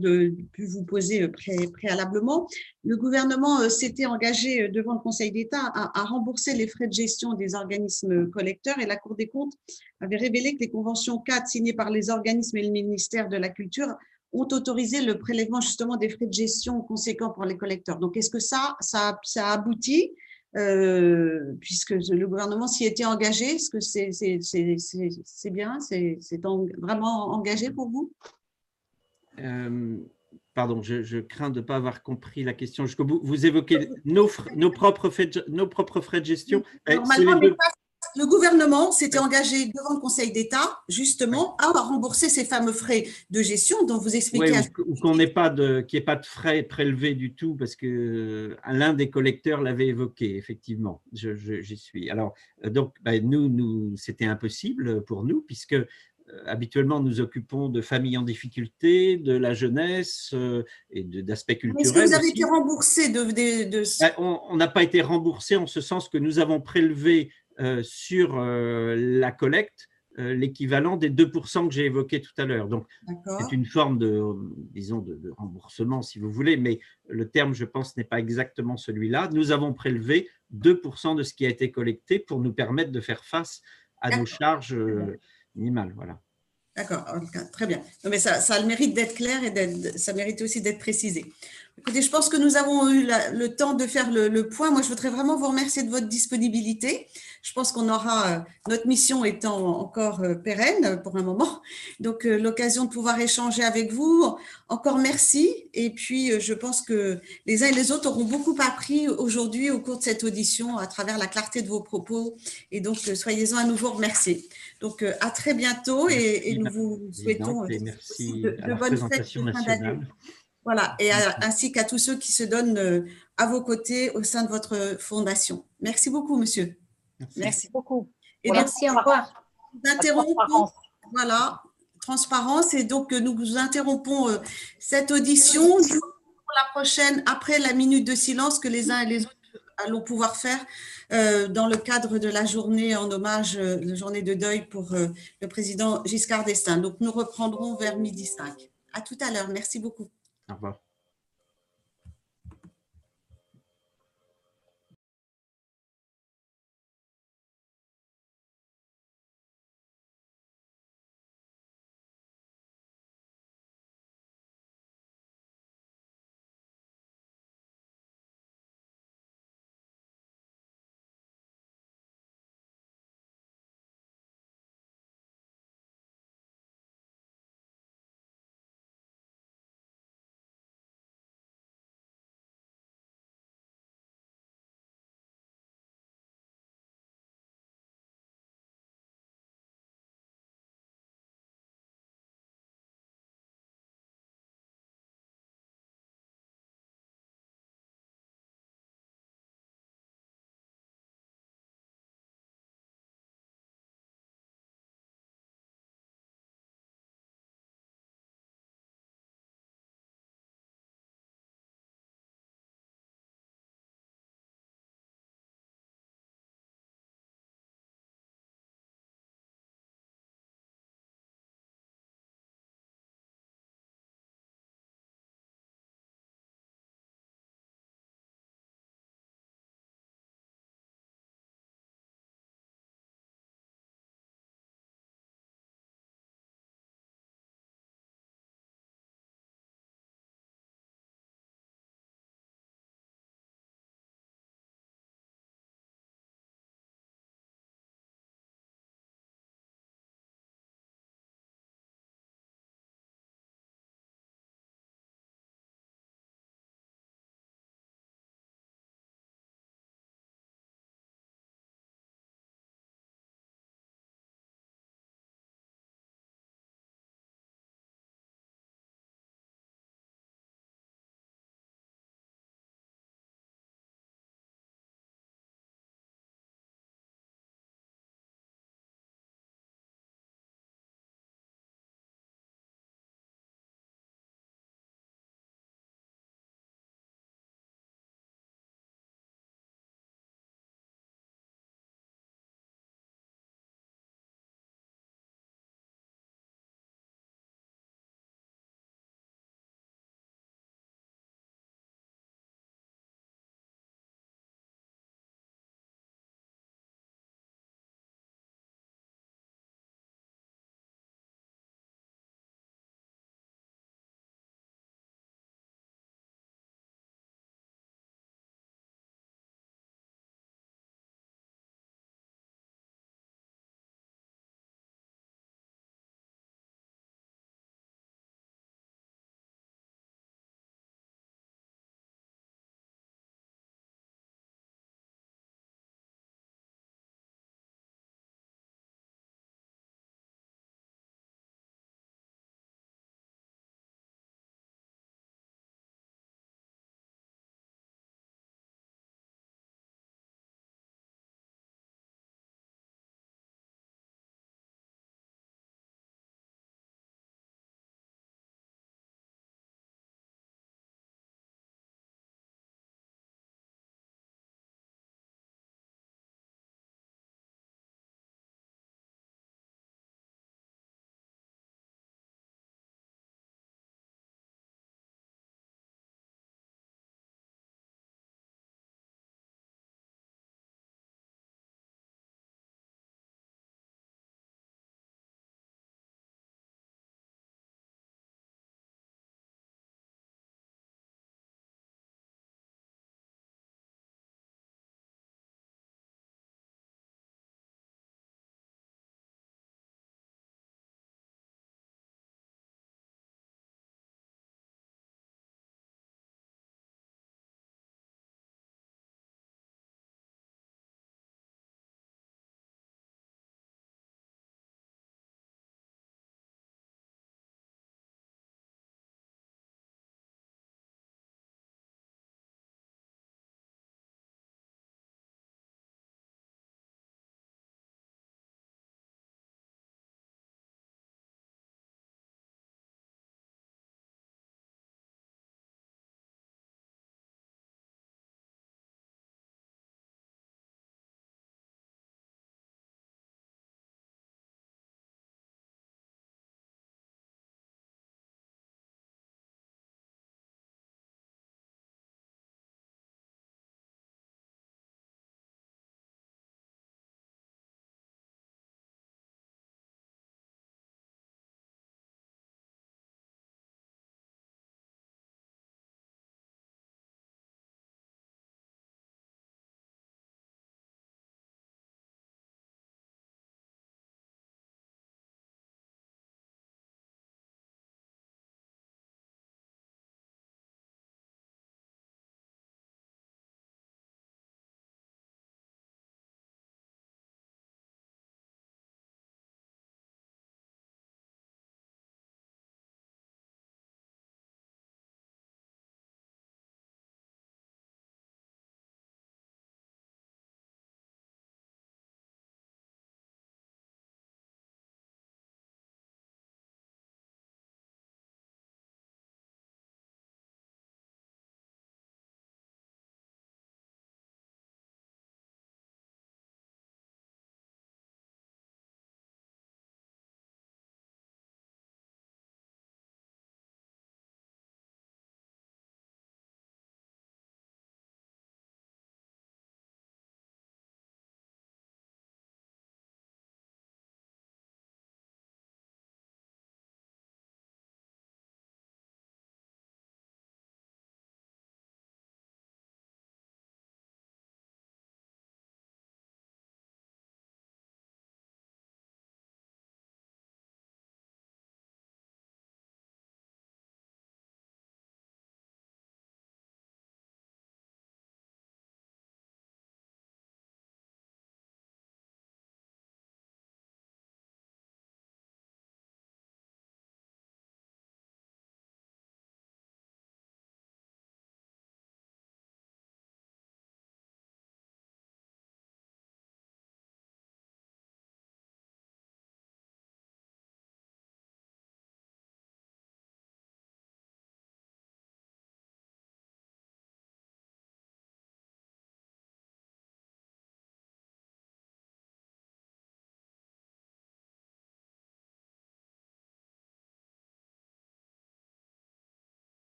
pu vous poser euh, préalablement. Le gouvernement euh, s'était engagé devant le Conseil d'État à, rembourser les frais de gestion des organismes collecteurs et la Cour des comptes avait révélé que les conventions 4 signées par les organismes et le ministère de la Culture ont autorisé le prélèvement justement des frais de gestion conséquents pour les collecteurs. Donc, est-ce que ça, ça, ça a abouti? Euh, puisque le gouvernement s'y était engagé. Est-ce que c'est bien? C'est vraiment engagé pour vous? Euh, Pardon, je, crains de ne pas avoir compris la question jusqu'au bout. Vous évoquez nos, nos, propres, frais de, nos propres frais de gestion. Normalement, le gouvernement s'était engagé devant le Conseil d'État, justement, à rembourser ces fameux frais de gestion dont vous expliquez. ou, qu'on n'ait pas de, qu'il n'y ait pas de frais prélevés du tout, parce que euh, l'un des collecteurs l'avait évoqué, effectivement. J'y suis. Alors, euh, donc, ben, nous, nous c'était impossible pour nous, puisque habituellement, nous occupons de familles en difficulté, de la jeunesse et d'aspects culturels. Est-ce que vous avez été remboursé de, de, ben, On n'a pas été remboursé en ce sens que nous avons prélevé euh, sur euh, la collecte euh, l'équivalent des 2% que j'ai évoqués tout à l'heure. Donc, c'est une forme de, disons, de, remboursement, si vous voulez, mais le terme, je pense, n'est pas exactement celui-là. Nous avons prélevé 2% de ce qui a été collecté pour nous permettre de faire face à nos charges minimales. Voilà. D'accord, très bien. Non, mais ça, ça a le mérite d'être clair et ça mérite aussi d'être précisé. Écoutez, je pense que nous avons eu le temps de faire le, point. Moi, je voudrais vraiment vous remercier de votre disponibilité. Je pense qu'on aura, euh, notre mission étant encore euh, pérenne pour un moment, donc euh, l'occasion de pouvoir échanger avec vous. Encore merci. Et puis, je pense que les uns et les autres auront beaucoup appris aujourd'hui au cours de cette audition à travers la clarté de vos propos. Et donc, soyez-en à nouveau remerciés. Donc, à très bientôt et, nous vous souhaitons merci de, de bonnes fêtes de fin d'année. Voilà, et ainsi qu'à tous ceux qui se donnent euh, à vos côtés au sein de votre fondation. Merci beaucoup, monsieur. Merci, beaucoup. Et merci, au revoir. Nous interrompons, voilà, transparence, et donc nous interrompons euh, cette audition pour la prochaine, après la minute de silence que les uns et les autres allons pouvoir faire euh, dans le cadre de la journée en hommage, la journée de deuil pour le président Giscard d'Estaing. Donc nous reprendrons vers midi 5. À tout à l'heure. Merci beaucoup. Au revoir.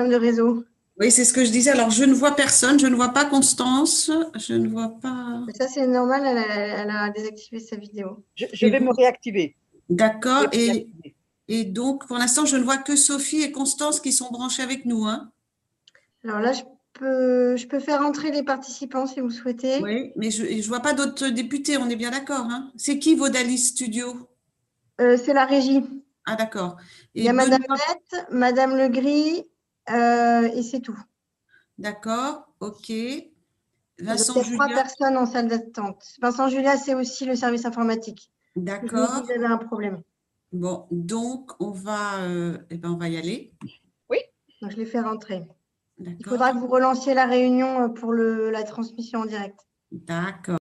Problème de réseau. Oui, c'est ce que je disais. Alors, je ne vois personne. Je ne vois pas Constance. Je ne vois pas. Ça, c'est normal, elle a, elle a désactivé sa vidéo. Je, je vais me réactiver. D'accord. Et, donc, pour l'instant, je ne vois que Sophie et Constance qui sont branchées avec nous. Hein. Alors là, je peux, je peux faire entrer les participants si vous souhaitez. Oui, mais je ne vois pas d'autres députés. On est bien d'accord. Hein. C'est qui Vodalis Studio? Euh, c'est la régie. Ah, d'accord. Il y a Madame Benoît- Bette, Madame Legris, et c'est tout. D'accord. OK. Donc, Il y Vincent a trois Julien. personnes en salle d'attente. Vincent Julia, c'est aussi le service informatique. D'accord. si vous avez un problème. Bon, donc, on va, euh, eh ben, on va y aller. Donc, je les fais rentrer. Il faudra que vous relanciez la réunion euh, pour le, la transmission en direct. D'accord.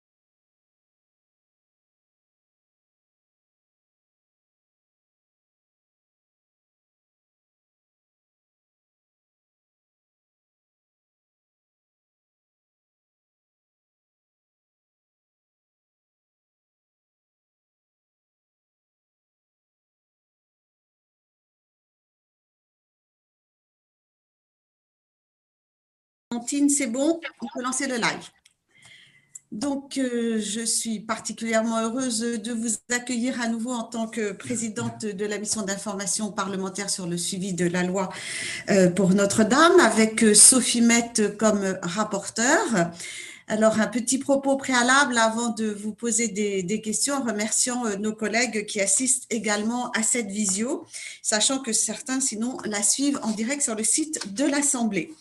C'est bon, on peut lancer le live. Donc, euh, je suis particulièrement heureuse de vous accueillir à nouveau en tant que présidente de la mission d'information parlementaire sur le suivi de la loi euh, pour Notre-Dame, avec euh, Sophie Mette comme rapporteure. Alors, un petit propos préalable avant de vous poser des, des questions, en remerciant nos collègues qui assistent également à cette visio, sachant que certains, sinon, la suivent en direct sur le site de l'Assemblée.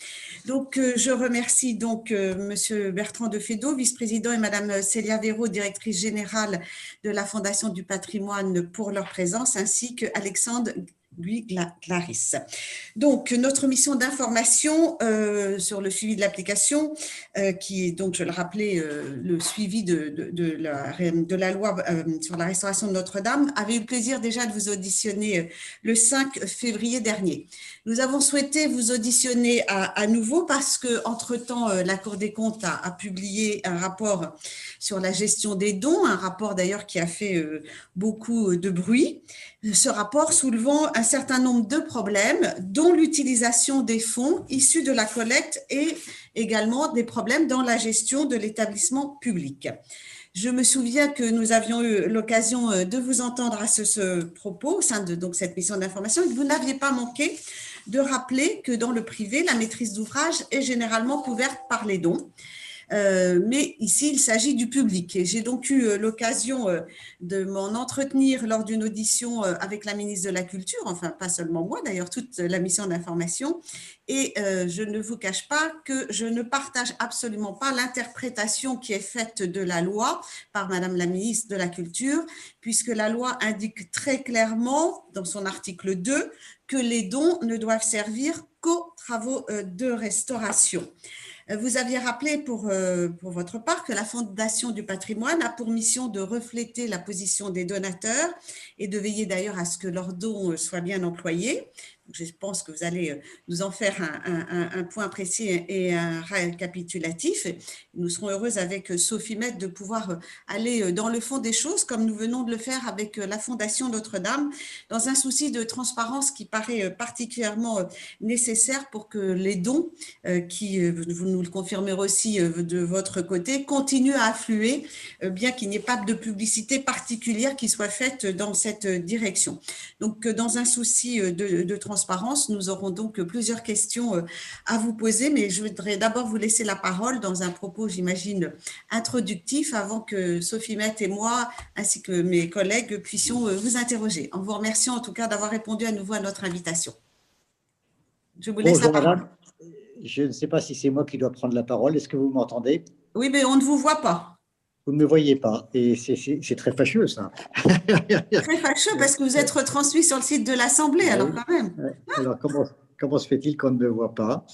Donc, euh, je remercie donc euh, Monsieur Bertrand de Fédot, vice-président, et Madame Célia Véraud, directrice générale de la Fondation du patrimoine, pour leur présence, ainsi que Alexandre Gla- Clarisse. Donc, notre mission d'information euh, sur le suivi de l'application, euh, qui est donc, je le rappelais, euh, le suivi de, la, loi sur la restauration de Notre-Dame, avait eu le plaisir déjà de vous auditionner le 5 février dernier. Nous avons souhaité vous auditionner à, nouveau parce que, entre-temps, la Cour des comptes a, a publié un rapport sur la gestion des dons, un rapport d'ailleurs qui a fait beaucoup de bruit. Ce rapport soulevant un certain nombre de problèmes, dont l'utilisation des fonds issus de la collecte et également des problèmes dans la gestion de l'établissement public. Je me souviens que nous avions eu l'occasion euh, de vous entendre à ce, propos au sein de cette mission d'information et que vous n'aviez pas manqué de rappeler que dans le privé, la maîtrise d'ouvrage est généralement couverte par les dons. Euh, mais ici, il s'agit du public. J'ai donc eu euh, l'occasion euh, de m'en entretenir lors d'une audition avec la ministre de la Culture, enfin pas seulement moi, d'ailleurs toute la mission d'information. Et je ne vous cache pas que je ne partage absolument pas l'interprétation qui est faite de la loi par Madame la ministre de la Culture, puisque la loi indique très clairement dans son article 2 que les dons ne doivent servir qu'aux travaux de restauration. Euh, Vous aviez rappelé pour, euh, pour votre part que la Fondation du patrimoine a pour mission de refléter la position des donateurs et de veiller d'ailleurs à ce que leurs dons euh, soient bien employés. Je pense que vous allez euh, nous en faire un, point précis et un récapitulatif. Nous serons heureuses avec euh, Sophie Mette de pouvoir euh, aller dans le fond des choses comme nous venons de le faire avec la Fondation Notre-Dame dans un souci de transparence qui paraît particulièrement nécessaire pour que les dons qui, vous nous le confirmerez aussi de votre côté, continuent à affluer, bien qu'il n'y ait pas de publicité particulière qui soit faite dans cette direction. Donc, dans un souci de transparence, nous aurons donc plusieurs questions euh, à vous poser, mais je voudrais d'abord vous laisser la parole dans un propos, j'imagine, introductif avant que Sophie Mette et moi, ainsi que mes collègues, puissions euh, vous interroger. En vous remerciant en tout cas d'avoir répondu à nouveau à notre invitation. Je vous laisse Bonjour la parole. madame, je ne sais pas si c'est moi qui dois prendre la parole. Est-ce que vous m'entendez? Oui, mais on ne vous voit pas. Vous ne me voyez pas et c'est- très fâcheux ça. Très fâcheux parce que vous êtes retransmis sur le site de l'Assemblée, alors quand même. Ouais. Alors comment, comment se fait-il qu'on ne me voit pas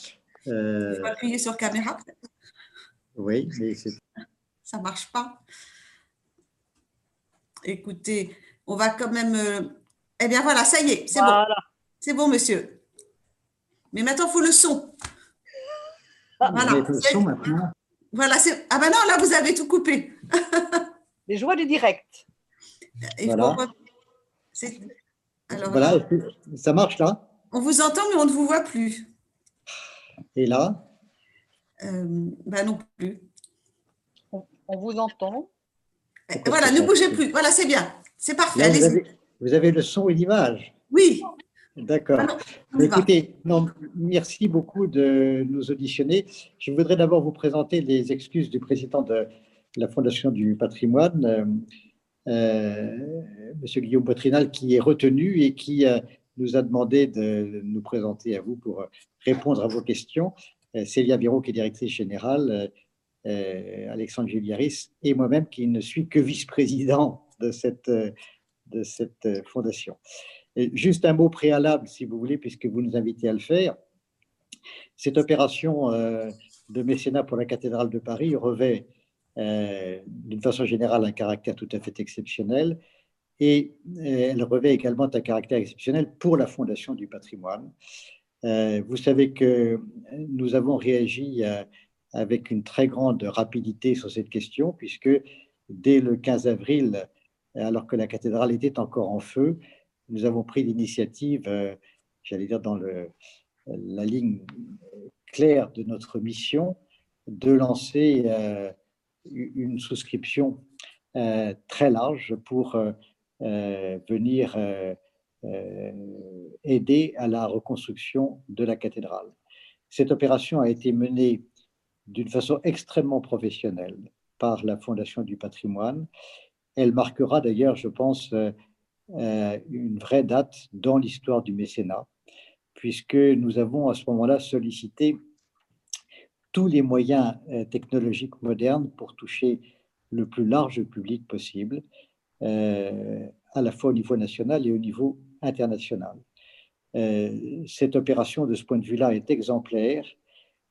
Euh, Il faut appuyer sur caméra, peut-être. Oui, mais c'est ça ne marche pas. Écoutez, on va quand même. euh, Eh bien voilà, ça y est, c'est bon. C'est bon, monsieur. Mais maintenant, il faut le son. Voilà. avez le son maintenant? Voilà, c'est. Ah ben non, là, vous avez tout coupé. Les joies du direct. Il Voilà. Alors, Voilà, ça marche là? on vous entend, mais on ne vous voit plus. est là? Euh, ben non plus. On, on vous entend. Pourquoi Voilà, ne bougez plus. Voilà, c'est bien. C'est parfait. Là, vous, Allez-y. avez, vous avez le son et l'image. Oui. D'accord. Écoutez, non, merci beaucoup de nous auditionner. Je voudrais d'abord vous présenter les excuses du président de la Fondation du patrimoine, euh, euh, Monsieur Guillaume Botrinal, qui est retenu et qui euh, nous a demandé de nous présenter à vous pour euh, répondre à vos questions. Célia Biro, qui est directrice générale, Alexandre Juliaris et moi-même, qui ne suis que vice-président de cette, de cette fondation. Juste un mot préalable, si vous voulez, puisque vous nous invitez à le faire. Cette opération euh, de mécénat pour la cathédrale de Paris revêt euh, d'une façon générale un caractère tout à fait exceptionnel et euh, elle revêt également un caractère exceptionnel pour la Fondation du patrimoine. Vous savez que nous avons réagi avec une très grande rapidité sur cette question, puisque dès le 15 avril, alors que la cathédrale était encore en feu, nous avons pris l'initiative, euh, j'allais dire dans la ligne claire de notre mission, de lancer euh, une souscription euh, très large pour venir aider à la reconstruction de la cathédrale. Cette opération a été menée d'une façon extrêmement professionnelle par la Fondation du patrimoine. Elle marquera d'ailleurs, je pense, une vraie date dans l'histoire du mécénat, puisque nous avons à ce moment-là sollicité tous les moyens euh, technologiques modernes pour toucher le plus large public possible, euh, à la fois au niveau national et au niveau international. Euh, cette opération, de ce point de vue-là, est exemplaire.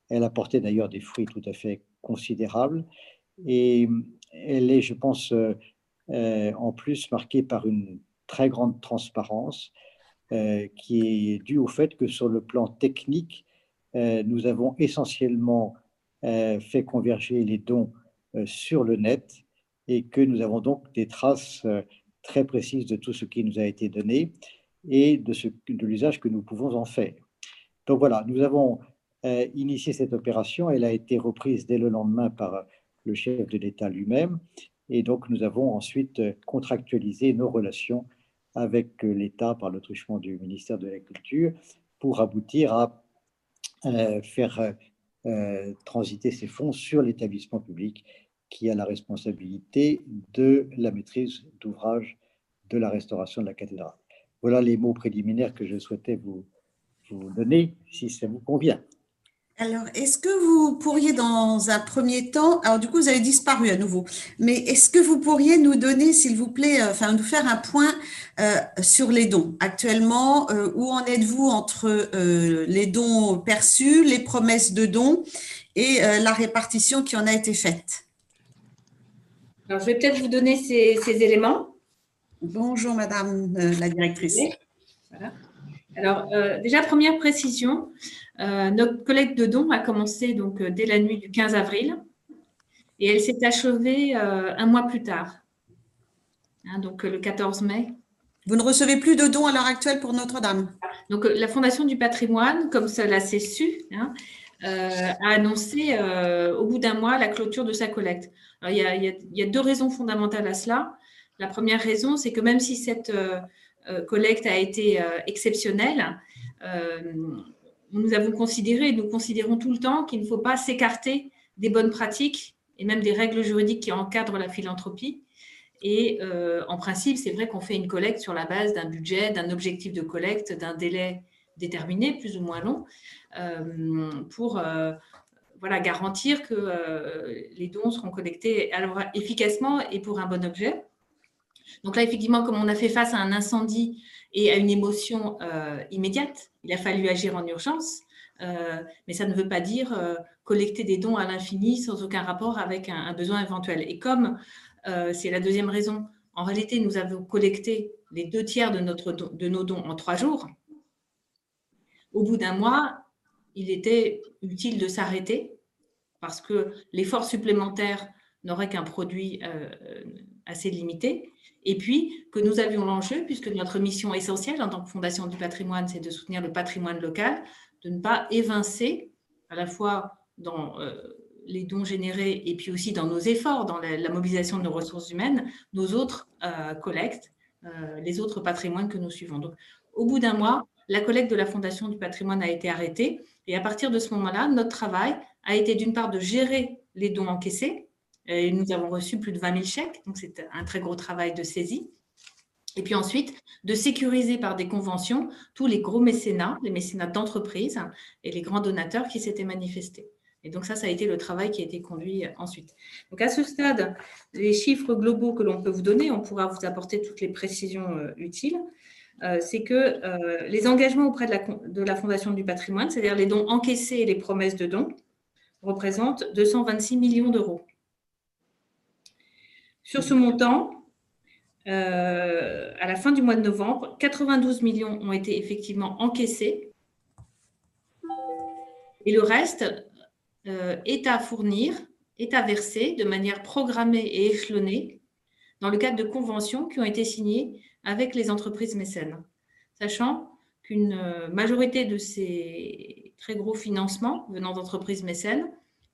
Elle a porté d'ailleurs des fruits tout à fait considérables et elle est, je pense, euh, euh, en plus marquée par une très grande transparence euh, qui est due au fait que sur le plan technique, euh, nous avons essentiellement euh, fait converger les dons sur le net et que nous avons donc des traces très précises de tout ce qui nous a été donné et de, l'usage que nous pouvons en faire. Donc voilà, nous avons initié cette opération. Elle a été reprise dès le lendemain par le chef de l'État lui-même. Et donc, nous avons ensuite contractualisé nos relations avec l'État par le truchement du ministère de la Culture pour aboutir à euh, faire euh, transiter ces fonds sur l'établissement public qui a la responsabilité de la maîtrise d'ouvrage de la restauration de la cathédrale. Voilà les mots préliminaires que je souhaitais vous, vous donner, si ça vous convient. Alors, est-ce que vous pourriez, dans un premier temps, alors du coup, vous avez disparu à nouveau, mais est-ce que vous pourriez nous donner, s'il vous plaît, euh, enfin, nous faire un point euh, sur les dons actuellement, euh, où en êtes-vous entre les dons perçus, les promesses de dons et la répartition qui en a été faite? Alors, je vais peut-être vous donner ces, ces éléments. Bonjour, Madame la directrice. Voilà. Alors, euh, déjà, première précision, euh, notre collecte de dons a commencé donc euh, dès la nuit du 15 avril et elle s'est achevée euh, un mois plus tard, Hein, donc le 14 mai. Vous ne recevez plus de dons à l'heure actuelle pour Notre-Dame Donc, la Fondation du patrimoine, comme cela s'est su, hein, a annoncé au bout d'un mois la clôture de sa collecte. Alors, il, y a, il y a- il y a deux raisons fondamentales à cela. La première raison, c'est que même si cette collecte a été euh, exceptionnelle, euh, nous avons considéré, nous considérons tout le temps qu'il ne faut pas s'écarter des bonnes pratiques et même des règles juridiques qui encadrent la philanthropie. Et euh, en principe, c'est vrai qu'on fait une collecte sur la base d'un budget, d'un objectif de collecte, d'un délai déterminé, plus ou moins long, euh, pour euh, voilà, garantir que euh, les dons seront collectés efficacement et pour un bon objet. Donc là, effectivement, comme on a fait face à un incendie et à une émotion euh, immédiate, il a fallu agir en urgence. Euh, mais ça ne veut pas dire euh, collecter des dons à l'infini sans aucun rapport avec un, besoin éventuel. Et comme c'est la deuxième raison, en réalité, nous avons collecté les deux tiers de, de nos dons en trois jours. Au bout d'un mois, il était utile de s'arrêter parce que l'effort supplémentaire n'aurait qu'un produit assez limité. Et puis que nous avions l'enjeu, puisque notre mission essentielle en tant que Fondation du patrimoine, c'est de soutenir le patrimoine local, de ne pas évincer à la fois dans les dons générés et puis aussi dans nos efforts, dans la, mobilisation de nos ressources humaines, nos autres collectes, les autres patrimoines que nous suivons. Donc, au bout d'un mois, la collecte de la Fondation du patrimoine a été arrêtée. Et à partir de ce moment-là, notre travail a été d'une part de gérer les dons encaissés. Et nous avons reçu plus de 20 000 chèques, donc c'est un très gros travail de saisie. Et puis ensuite, de sécuriser par des conventions tous les gros mécénats, les mécénats d'entreprise et les grands donateurs qui s'étaient manifestés. Et donc ça, ça a été le travail qui a été conduit ensuite. Donc à ce stade, les chiffres globaux que l'on peut vous donner, on pourra vous apporter toutes les précisions euh, utiles. Euh, c'est que euh, les engagements auprès de la, de la Fondation du patrimoine, c'est-à-dire les dons encaissés et les promesses de dons, représentent 226 millions d'euros. Sur ce montant, euh, à la fin du mois de novembre, 92 millions ont été effectivement encaissés. Et le reste est à fournir, est à verser de manière programmée et échelonnée dans le cadre de conventions qui ont été signées avec les entreprises mécènes, sachant qu'une euh, majorité de ces très gros financements venant d'entreprises mécènes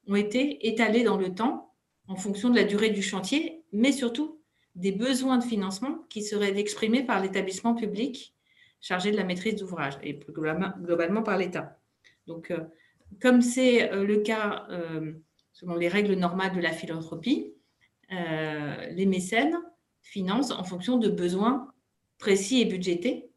ont été étalés dans le temps en fonction de la durée du chantier, mais surtout des besoins de financement qui seraient exprimés par l'établissement public chargé de la maîtrise d'ouvrage et globalement par l'État. Donc, euh, comme c'est euh, le cas selon les règles normales de la philanthropie, les mécènes financent en fonction de besoins précis et budgétés,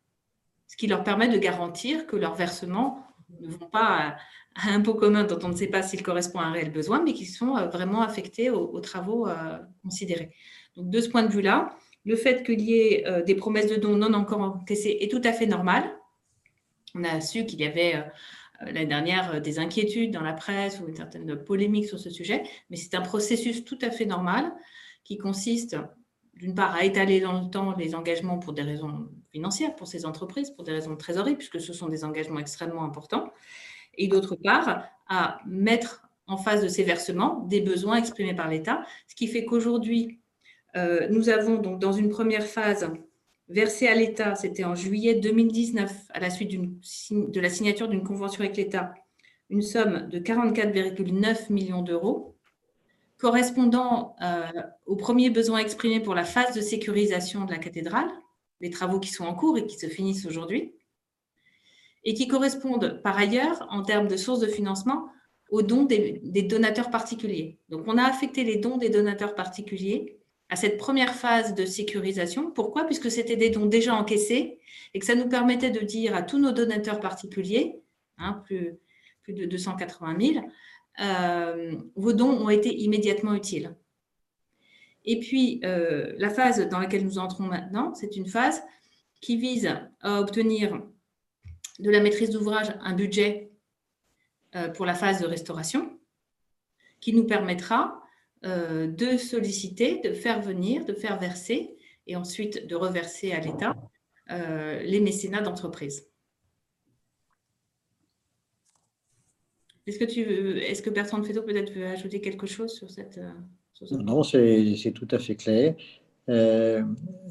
ce qui leur permet de garantir que leurs versements ne vont pas à, un pot commun dont on ne sait pas s'il correspond à un réel besoin, mais qui sont euh, vraiment affectés aux, travaux euh, considérés. Donc, de ce point de vue-là, le fait qu'il y ait euh, des promesses de dons non encore encaissées est tout à fait normal. On a su qu'il y avait l'année dernière des inquiétudes dans la presse ou une certaine polémique sur ce sujet, mais c'est un processus tout à fait normal qui consiste d'une part, à étaler dans le temps les engagements pour des raisons financières, pour ces entreprises, pour des raisons de trésorerie, puisque ce sont des engagements extrêmement importants, et d'autre part, à mettre en face de ces versements des besoins exprimés par l'État, ce qui fait qu'aujourd'hui, euh, nous avons donc dans une première phase versé à l'État, c'était en juillet 2019, à la suite de la signature d'une convention avec l'État, une somme de 44,9 millions d'euros correspondant euh, aux premiers besoins exprimés pour la phase de sécurisation de la cathédrale, les travaux qui sont en cours et qui se finissent aujourd'hui, et qui correspondent par ailleurs, en termes de sources de financement, aux dons des, donateurs particuliers. Donc, on a affecté les dons des donateurs particuliers à cette première phase de sécurisation. Pourquoi? Puisque c'était des dons déjà encaissés et que ça nous permettait de dire à tous nos donateurs particuliers, hein, plus, plus de 280 000, euh, vos dons ont été immédiatement utiles. Et puis, euh, la phase dans laquelle nous entrons maintenant, c'est une phase qui vise à obtenir de la maîtrise d'ouvrage un budget euh, pour la phase de restauration, qui nous permettra de solliciter, de faire venir, de faire verser et ensuite de reverser à l'État les mécénats d'entreprise. Est-ce que, est-ce que Bertrand de Féto peut-être veut ajouter quelque chose sur cette... Euh, non, c'est, tout à fait clair. Euh,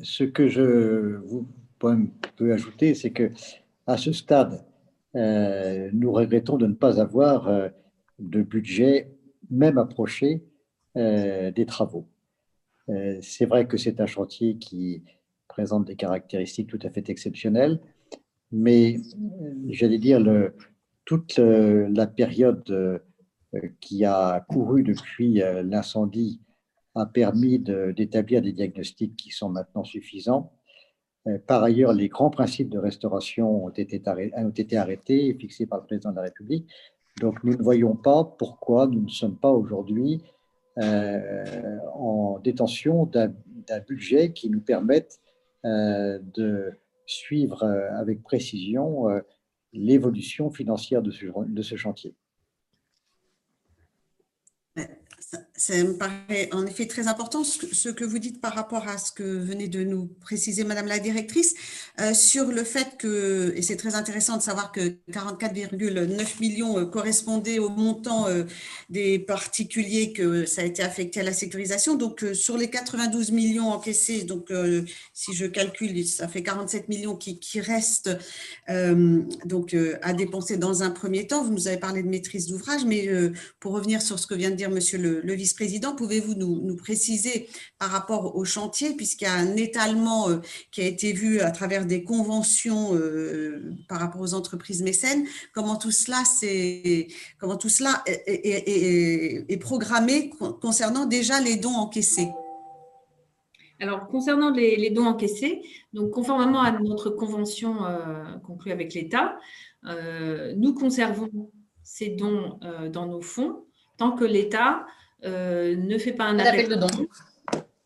ce que je vous, peux ajouter, c'est que à ce stade, euh, nous regrettons de ne pas avoir de budget même approché des travaux. c'est vrai que c'est un chantier qui présente des caractéristiques tout à fait exceptionnelles, mais j'allais dire toute euh, la période euh, qui a couru depuis euh, l'incendie a permis d'établir des diagnostics qui sont maintenant suffisants. Par ailleurs, les grands principes de restauration ont été, ont été arrêtés et fixés par le président de la République. Donc, nous ne voyons pas pourquoi nous ne sommes pas aujourd'hui en détention d'un budget qui nous permette de suivre avec précision l'évolution financière de ce chantier. Ça me paraît en effet très important ce que, vous dites par rapport à ce que venait de nous préciser Madame la directrice euh, sur le fait que, et c'est très intéressant de savoir que 44,9 millions euh, correspondaient au montant euh, des particuliers que ça a été affecté à la sécurisation. Donc sur les 92 millions encaissés, donc si je calcule, ça fait 47 millions qui, qui restent donc à dépenser dans un premier temps. Vous nous avez parlé de maîtrise d'ouvrage, mais pour revenir sur ce que vient de dire Monsieur le le vice-président, pouvez-vous nous, préciser par rapport au chantier, puisqu'il y a un étalement euh, qui a été vu à travers des conventions euh, par rapport aux entreprises mécènes, comment tout cela, est, programmé concernant déjà les dons encaissés? Alors, concernant les, dons encaissés, donc conformément à notre convention euh, conclue avec l'État, nous conservons ces dons dans nos fonds tant que l'État euh, ne fait pas un, appel, de don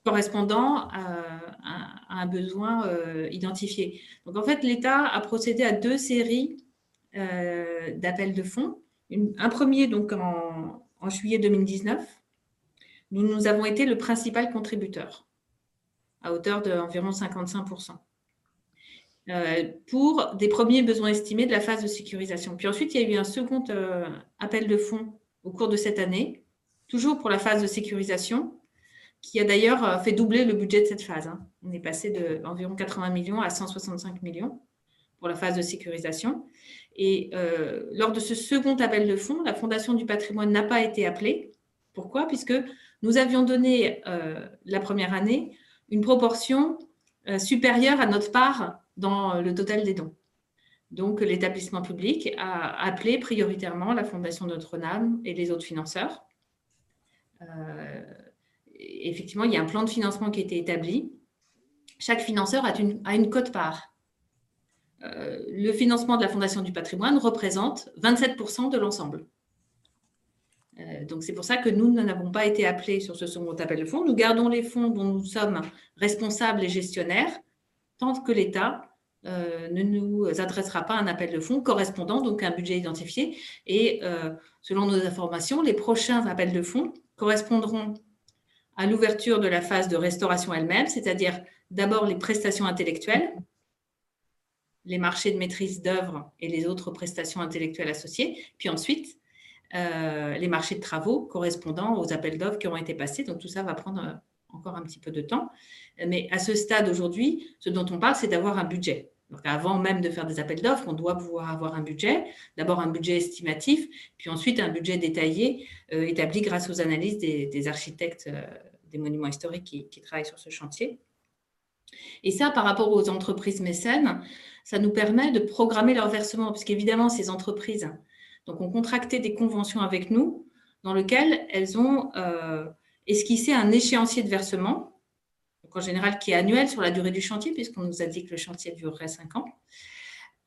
correspondant à, un besoin euh, identifié. Donc en fait, l'État a procédé à deux séries euh, d'appels de fonds. un premier donc en, juillet 2019. Nous, nous avons été le principal contributeur à hauteur d'environ 55%. pour des premiers besoins estimés de la phase de sécurisation. Puis ensuite, il y a eu un second appel de fonds au cours de cette année toujours pour la phase de sécurisation, qui a d'ailleurs euh, fait doubler le budget de cette phase. Hein. On est passé d'environ 80 millions à 165 millions pour la phase de sécurisation. Et euh, lors de ce second appel de fonds, la Fondation du patrimoine n'a pas été appelée. Pourquoi? Puisque nous avions donné euh, la première année une proportion supérieure à notre part dans le total des dons. Donc l'établissement public a appelé prioritairement la Fondation Notre-Dame et les autres financeurs effectivement, il y a un plan de financement qui a été établi. Chaque financeur a une, a une cote-part. Euh, le financement de la Fondation du patrimoine représente 27% de l'ensemble. Euh, donc, c'est pour ça que nous n'avons pas été appelés sur ce second appel de fonds. Nous gardons les fonds dont nous sommes responsables et gestionnaires tant que l'État ne nous adressera pas un appel de fonds correspondant donc un budget identifié. Et selon nos informations, les prochains appels de fonds correspondront à l'ouverture de la phase de restauration elle-même, c'est-à-dire d'abord les prestations intellectuelles, les marchés de maîtrise d'œuvre et les autres prestations intellectuelles associées, puis ensuite euh, les marchés de travaux correspondant aux appels d'offres qui ont été passés. Donc tout ça va prendre euh, encore un petit peu de temps. Mais à ce stade aujourd'hui, ce dont on parle, c'est d'avoir un budget. Donc avant même de faire des appels d'offres, on doit pouvoir avoir un budget. D'abord un budget estimatif, puis ensuite un budget détaillé euh, établi grâce aux analyses des, architectes euh, des monuments historiques qui, travaillent sur ce chantier. Et ça, par rapport aux entreprises mécènes, ça nous permet de programmer leur versement, puisqu'évidemment, ces entreprises donc, ont contracté des conventions avec nous dans lesquelles elles ont euh, esquissé un échéancier de versement en général qui est annuel sur la durée du chantier, puisqu'on nous a dit que le chantier durerait cinq ans,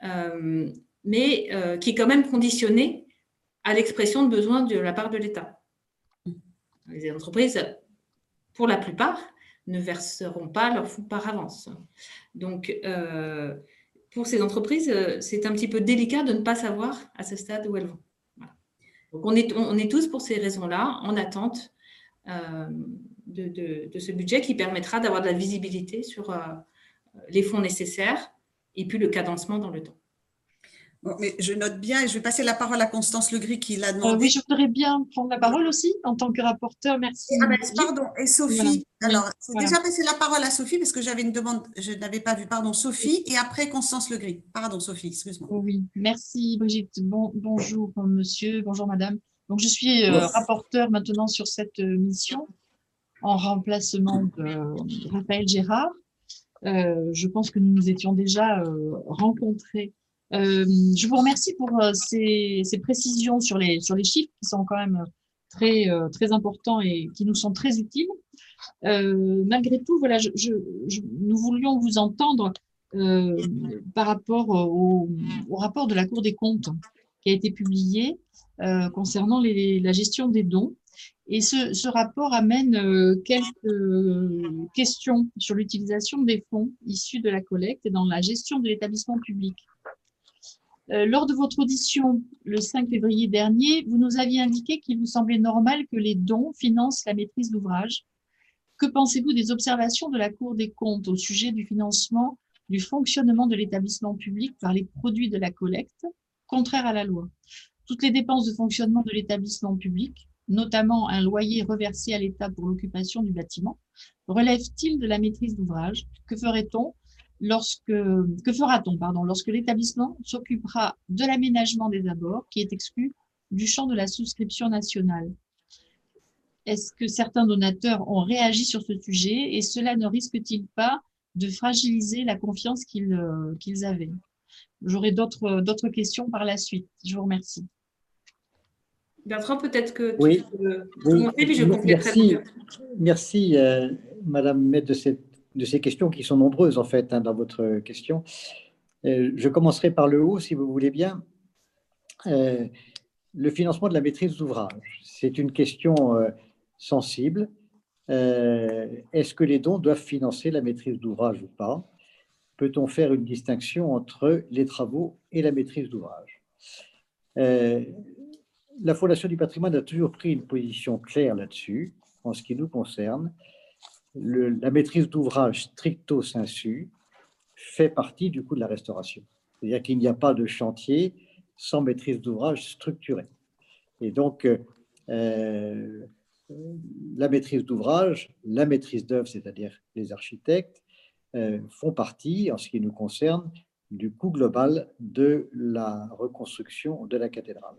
euh, mais euh, qui est quand même conditionné à l'expression de besoins de la part de l'État. Les entreprises, pour la plupart, ne verseront pas leurs fonds par avance. Donc, euh, pour ces entreprises, c'est un petit peu délicat de ne pas savoir à ce stade où elles vont. Donc, on est, on est tous pour ces raisons-là en attente de, ce budget qui permettra d'avoir de la visibilité sur euh, les fonds nécessaires et puis le cadencement dans le temps. mais je note bien et je vais passer la parole à Constance Legris qui l'a demandé. Euh, oui, je voudrais bien prendre la parole aussi en tant que rapporteur. Merci. Ah ben, pardon, et Sophie. Alors, c'est déjà passé la parole à Sophie parce que j'avais une demande, je n'avais pas vu. Pardon, Sophie et après Constance Legris. Pardon, Sophie, excuse-moi. Oui, merci Brigitte. Bon, bonjour monsieur, bonjour madame. Donc, je suis euh, rapporteur maintenant sur cette mission en remplacement de Raphaël Gérard. Euh, je pense que nous nous étions déjà euh, rencontrés. Euh, je vous remercie pour ces, précisions sur les, sur les chiffres qui sont quand même très, très importants et qui nous sont très utiles. malgré tout, voilà, nous voulions vous entendre par rapport au, rapport de la Cour des comptes qui a été publié concernant la gestion des dons. Et ce, rapport amène euh, quelques euh, questions sur l'utilisation des fonds issus de la collecte dans la gestion de l'établissement public. Euh, lors de votre audition le 5 février dernier, vous nous aviez indiqué qu'il vous semblait normal que les dons financent la maîtrise d'ouvrage. Que pensez-vous des observations de la Cour des comptes au sujet du financement du fonctionnement de l'établissement public par les produits de la collecte, contraire à la loi? Toutes les dépenses de fonctionnement de l'établissement public, notamment un loyer reversé à l'État pour l'occupation du bâtiment, relèvent-ils de la maîtrise d'ouvrage? Que ferait-on lorsque, que fera-t-on pardon, lorsque l'établissement s'occupera de l'aménagement des abords qui est exclu du champ de la souscription nationale? Est-ce que certains donateurs ont réagi sur ce sujet et cela ne risque-t-il pas de fragiliser la confiance qu'ils euh, qu'ils avaient? J'aurai d'autres questions par la suite. Je vous remercie. Bertrand, peut-être que tu oui. peux oui. puis je Merci, merci euh, Madame Maître de cette de ces questions qui sont nombreuses en fait hein, dans votre question. Euh, je commencerai par le haut, si vous voulez bien. Euh, le financement de la maîtrise d'ouvrage, c'est une question sensible. Est-ce que les dons doivent financer la maîtrise d'ouvrage ou pas? Peut-on faire une distinction entre les travaux et la maîtrise d'ouvrage? La Fondation du patrimoine a toujours pris une position claire là-dessus, en ce qui nous concerne la maîtrise d'ouvrage stricto sensu fait partie du coût de la restauration. C'est-à-dire qu'il n'y a pas de chantier sans maîtrise d'ouvrage structurée. Et donc, euh, la maîtrise d'ouvrage, la maîtrise d'œuvre, c'est-à-dire les architectes, euh, font partie, en ce qui nous concerne, du coût global de la reconstruction de la cathédrale.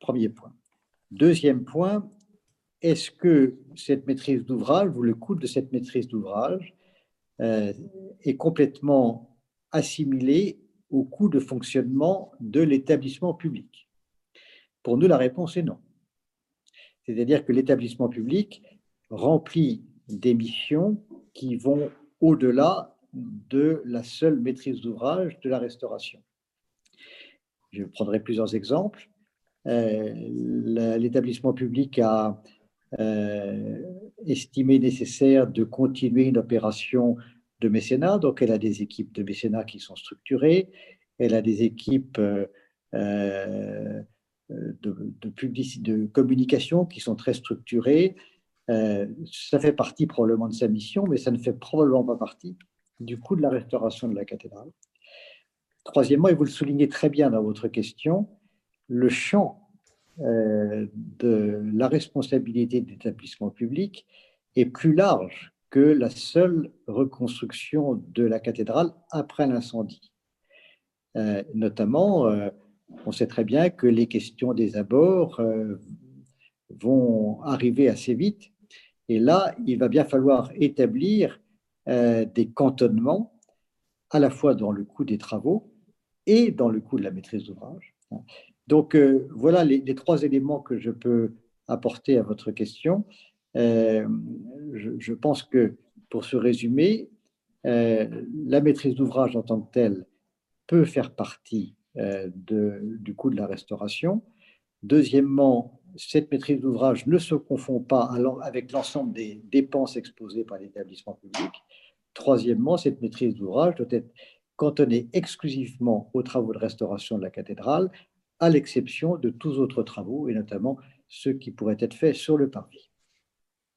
Premier point. Deuxième point, est-ce que cette maîtrise d'ouvrage ou le coût de cette maîtrise d'ouvrage euh, est complètement assimilé au coût de fonctionnement de l'établissement public? Pour nous, la réponse est non. C'est-à-dire que l'établissement public remplit des missions qui vont au-delà de la seule maîtrise d'ouvrage de la restauration. Je prendrai plusieurs exemples. Euh, l'établissement public a euh, estimé nécessaire de continuer une opération de mécénat. Donc, elle a des équipes de mécénat qui sont structurées, elle a des équipes euh, de, de, de communication qui sont très structurées. ça fait partie probablement de sa mission, mais ça ne fait probablement pas partie du coût de la restauration de la cathédrale. Troisièmement, et vous le soulignez très bien dans votre question, le champ euh, de la responsabilité d'établissement public est plus large que la seule reconstruction de la cathédrale après l'incendie. Euh, notamment, euh, on sait très bien que les questions des abords vont arriver assez vite. Et là, il va bien falloir établir des cantonnements, à la fois dans le coût des travaux et dans le coût de la maîtrise d'ouvrage. Donc euh, voilà les, trois éléments que je peux apporter à votre question. Euh, je, pense que pour ce résumé, euh, la maîtrise d'ouvrage en tant que telle peut faire partie du coût de la restauration. Deuxièmement, cette maîtrise d'ouvrage ne se confond pas avec l'ensemble des dépenses exposées par l'établissement public. Troisièmement, cette maîtrise d'ouvrage doit être cantonnée exclusivement aux travaux de restauration de la cathédrale à l'exception de tous autres travaux, et notamment ceux qui pourraient être faits sur le parvis.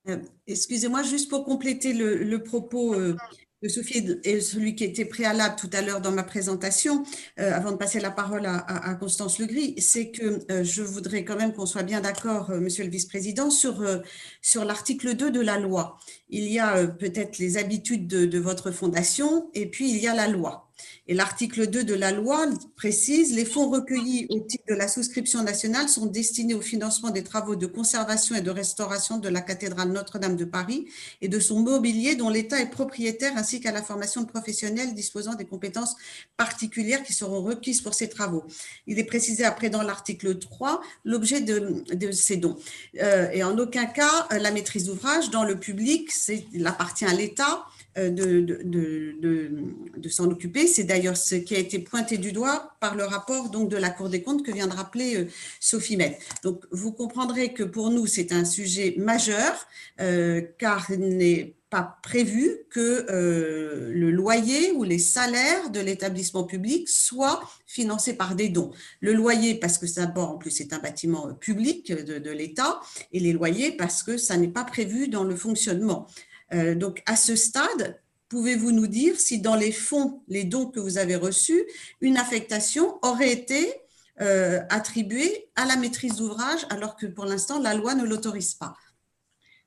Euh, excusez-moi, juste pour compléter le, propos euh, de Sophie et celui qui était préalable tout à l'heure dans ma présentation, euh, avant de passer la parole à, Constance Legris, c'est que je voudrais quand même qu'on soit bien d'accord, Monsieur le Vice-président, sur, sur l'article 2 de la loi. Il y a peut-être les habitudes de, de votre fondation et puis il y a la loi. Et l'article 2 de la loi précise les fonds recueillis au titre de la souscription nationale sont destinés au financement des travaux de conservation et de restauration de la cathédrale Notre-Dame de Paris et de son mobilier dont l'État est propriétaire ainsi qu'à la formation de professionnels disposant des compétences particulières qui seront requises pour ces travaux. Il est précisé après dans l'article 3 l'objet de, ces dons. Euh, et en aucun cas, la maîtrise d'ouvrage dans le public, il appartient à l'État euh, de, s'en occuper. C'est d'ailleurs ce qui a été pointé du doigt par le rapport de la Cour des comptes que vient de rappeler euh, Sophie Met. Donc, vous comprendrez que pour nous, c'est un sujet majeur, euh, car il n'est pas prévu que le loyer ou les salaires de l'établissement public soient financés par des dons. Le loyer parce que d'abord en plus c'est un bâtiment public de l'État et les loyers parce que ça n'est pas prévu dans le fonctionnement. Euh, donc à ce stade, pouvez-vous nous dire si dans les fonds, les dons que vous avez reçus, une affectation aurait été euh, attribuée à la maîtrise d'ouvrage alors que pour l'instant la loi ne l'autorise pas?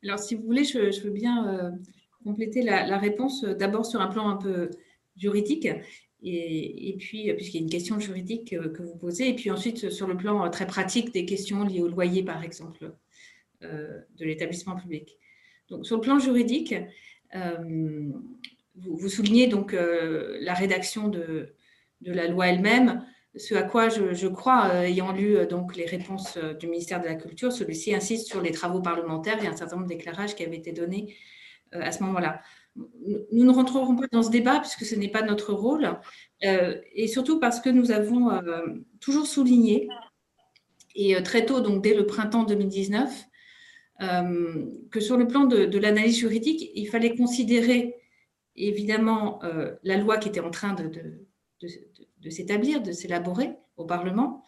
Alors, si vous voulez, je, veux bien euh, compléter la, réponse d'abord sur un plan un peu juridique, et, puis, puisqu'il y a une question juridique que vous posez, et puis ensuite sur le plan très pratique des questions liées au loyer, par exemple, de l'établissement public. Donc, sur le plan juridique, vous, soulignez donc la rédaction de, la loi elle-même ce à quoi je, crois, euh, ayant lu euh, donc les réponses euh, du ministère de la Culture, celui-ci insiste sur les travaux parlementaires et un certain nombre d'éclairages qui avaient été donnés à ce moment-là. Nous ne rentrerons pas dans ce débat puisque ce n'est pas notre rôle, et surtout parce que nous avons toujours souligné, et très tôt, donc dès le printemps 2019, que sur le plan de, l'analyse juridique, il fallait considérer évidemment la loi qui était en train de, s'établir, de s'élaborer au Parlement,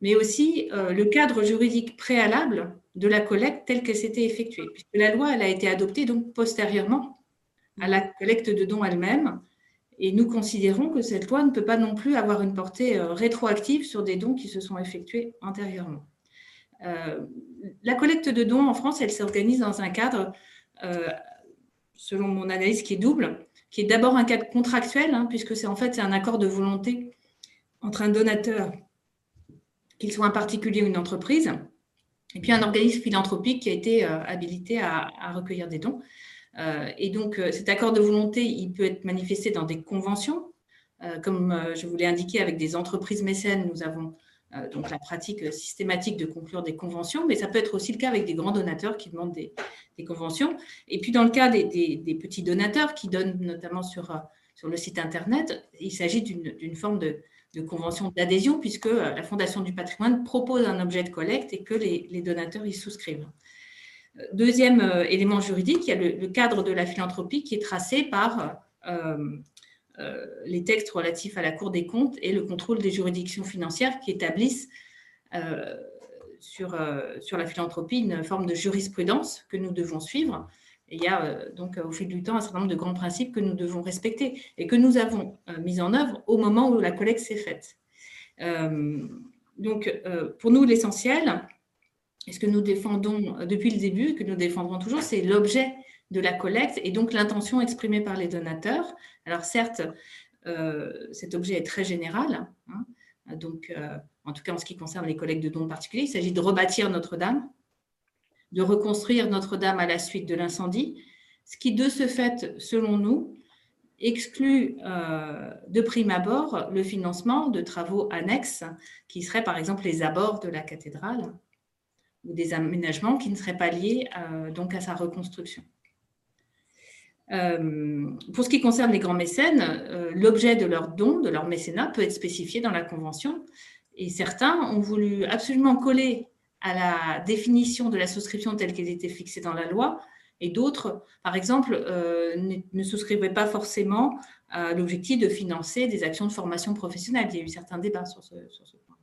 mais aussi euh, le cadre juridique préalable de la collecte telle qu'elle s'était effectuée, puisque la loi elle a été adoptée donc postérieurement à la collecte de dons elle-même, et nous considérons que cette loi ne peut pas non plus avoir une portée euh, rétroactive sur des dons qui se sont effectués antérieurement. Euh, la collecte de dons en France, elle s'organise dans un cadre, selon mon analyse, qui est double, qui est d'abord un cadre contractuel, hein, puisque c'est en fait un accord de volonté entre un donateur, qu'il soit un particulier ou une entreprise, et puis un organisme philanthropique qui a été euh, habilité à, recueillir des dons. Euh, et donc, euh, cet accord de volonté, il peut être manifesté dans des conventions. comme je vous l'ai indiqué, avec des entreprises mécènes, nous avons donc la pratique systématique de conclure des conventions, mais ça peut être aussi le cas avec des grands donateurs qui demandent des, conventions. Et puis, dans le cas des, petits donateurs qui donnent notamment sur, sur le site Internet, il s'agit d'une forme de, convention d'adhésion, puisque euh, la Fondation du patrimoine propose un objet de collecte et que les, donateurs y souscrivent. Euh, deuxième euh, élément juridique, il y a le, cadre de la philanthropie qui est tracé par les textes relatifs à la Cour des comptes et le contrôle des juridictions financières qui établissent sur, sur la philanthropie une forme de jurisprudence que nous devons suivre il y a euh, donc au fil du temps un certain nombre de grands principes que nous devons respecter et que nous avons euh, mis en œuvre au moment où la collecte s'est faite. Euh, donc, pour nous, l'essentiel, et ce que nous défendons depuis le début, que nous défendrons toujours, c'est l'objet de la collecte et donc l'intention exprimée par les donateurs. Alors certes, cet objet est très général, hein, donc en tout cas en ce qui concerne les collectes de dons particuliers, il s'agit de rebâtir Notre-Dame, de reconstruire Notre-Dame à la suite de l'incendie, ce qui de ce fait, selon nous, exclut euh, de prime abord le financement de travaux annexes qui seraient par exemple les abords de la cathédrale ou des aménagements qui ne seraient pas liés euh, donc à sa reconstruction. Euh, pour ce qui concerne les grands mécènes, l'objet de leur don, de leur mécénat, peut être spécifié dans la Convention. Et certains ont voulu absolument coller à la définition de la souscription telle qu'elle était fixée dans la loi, et d'autres, par exemple, euh, ne, souscrivaient pas forcément à l'objectif de financer des actions de formation professionnelle. Il y a eu certains débats sur ce, point.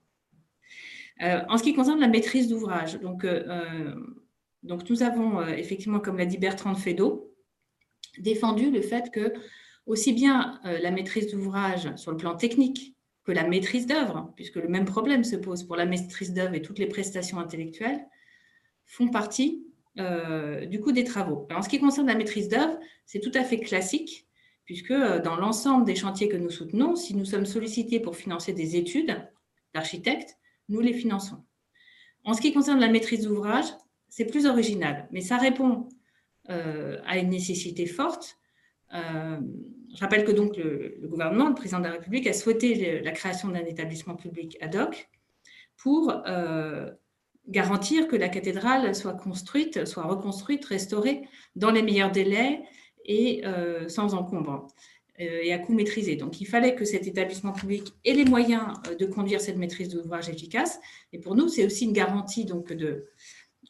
Euh, en ce qui concerne la maîtrise d'ouvrage, donc, euh, donc nous avons effectivement, comme l'a dit Bertrand Fédot, défendu le fait que aussi bien la maîtrise d'ouvrage sur le plan technique que la maîtrise d'œuvre, puisque le même problème se pose pour la maîtrise d'œuvre et toutes les prestations intellectuelles, font partie euh, du coût des travaux. en ce qui concerne la maîtrise d'œuvre, c'est tout à fait classique, puisque euh, dans l'ensemble des chantiers que nous soutenons, si nous sommes sollicités pour financer des études d'architectes, nous les finançons. En ce qui concerne la maîtrise d'ouvrage, c'est plus original, mais ça répond euh, à une nécessité forte euh, je rappelle que donc le, gouvernement, le président de la République, a souhaité la création d'un établissement public ad hoc pour euh, garantir que la cathédrale soit construite, soit reconstruite, restaurée dans les meilleurs délais et euh, sans encombre et à coût maîtrisé. Donc, il fallait que cet établissement public ait les moyens de conduire cette maîtrise d'ouvrage efficace. Et pour nous, c'est aussi une garantie donc, de,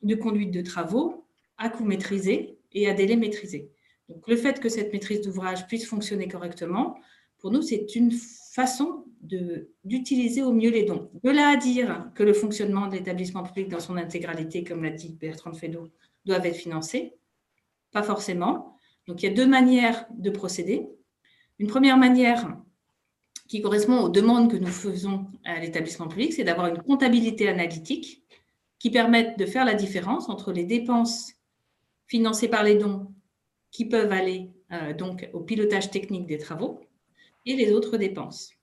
de conduite de travaux à coût maîtrisé et à délai maîtrisé. Donc, le fait que cette maîtrise d'ouvrage puisse fonctionner correctement, pour nous, c'est une façon d'utiliser au mieux les dons. De là à dire que le fonctionnement de l'établissement public dans son intégralité, comme l'a dit Bertrand Fedot, doit être financé, pas forcément. Donc, il y a deux manières de procéder. Une première manière qui correspond aux demandes que nous faisons à l'établissement public, c'est d'avoir une comptabilité analytique qui permette de faire la différence entre les dépenses financées par les dons qui peuvent aller euh, donc au pilotage technique des travaux et les autres dépenses.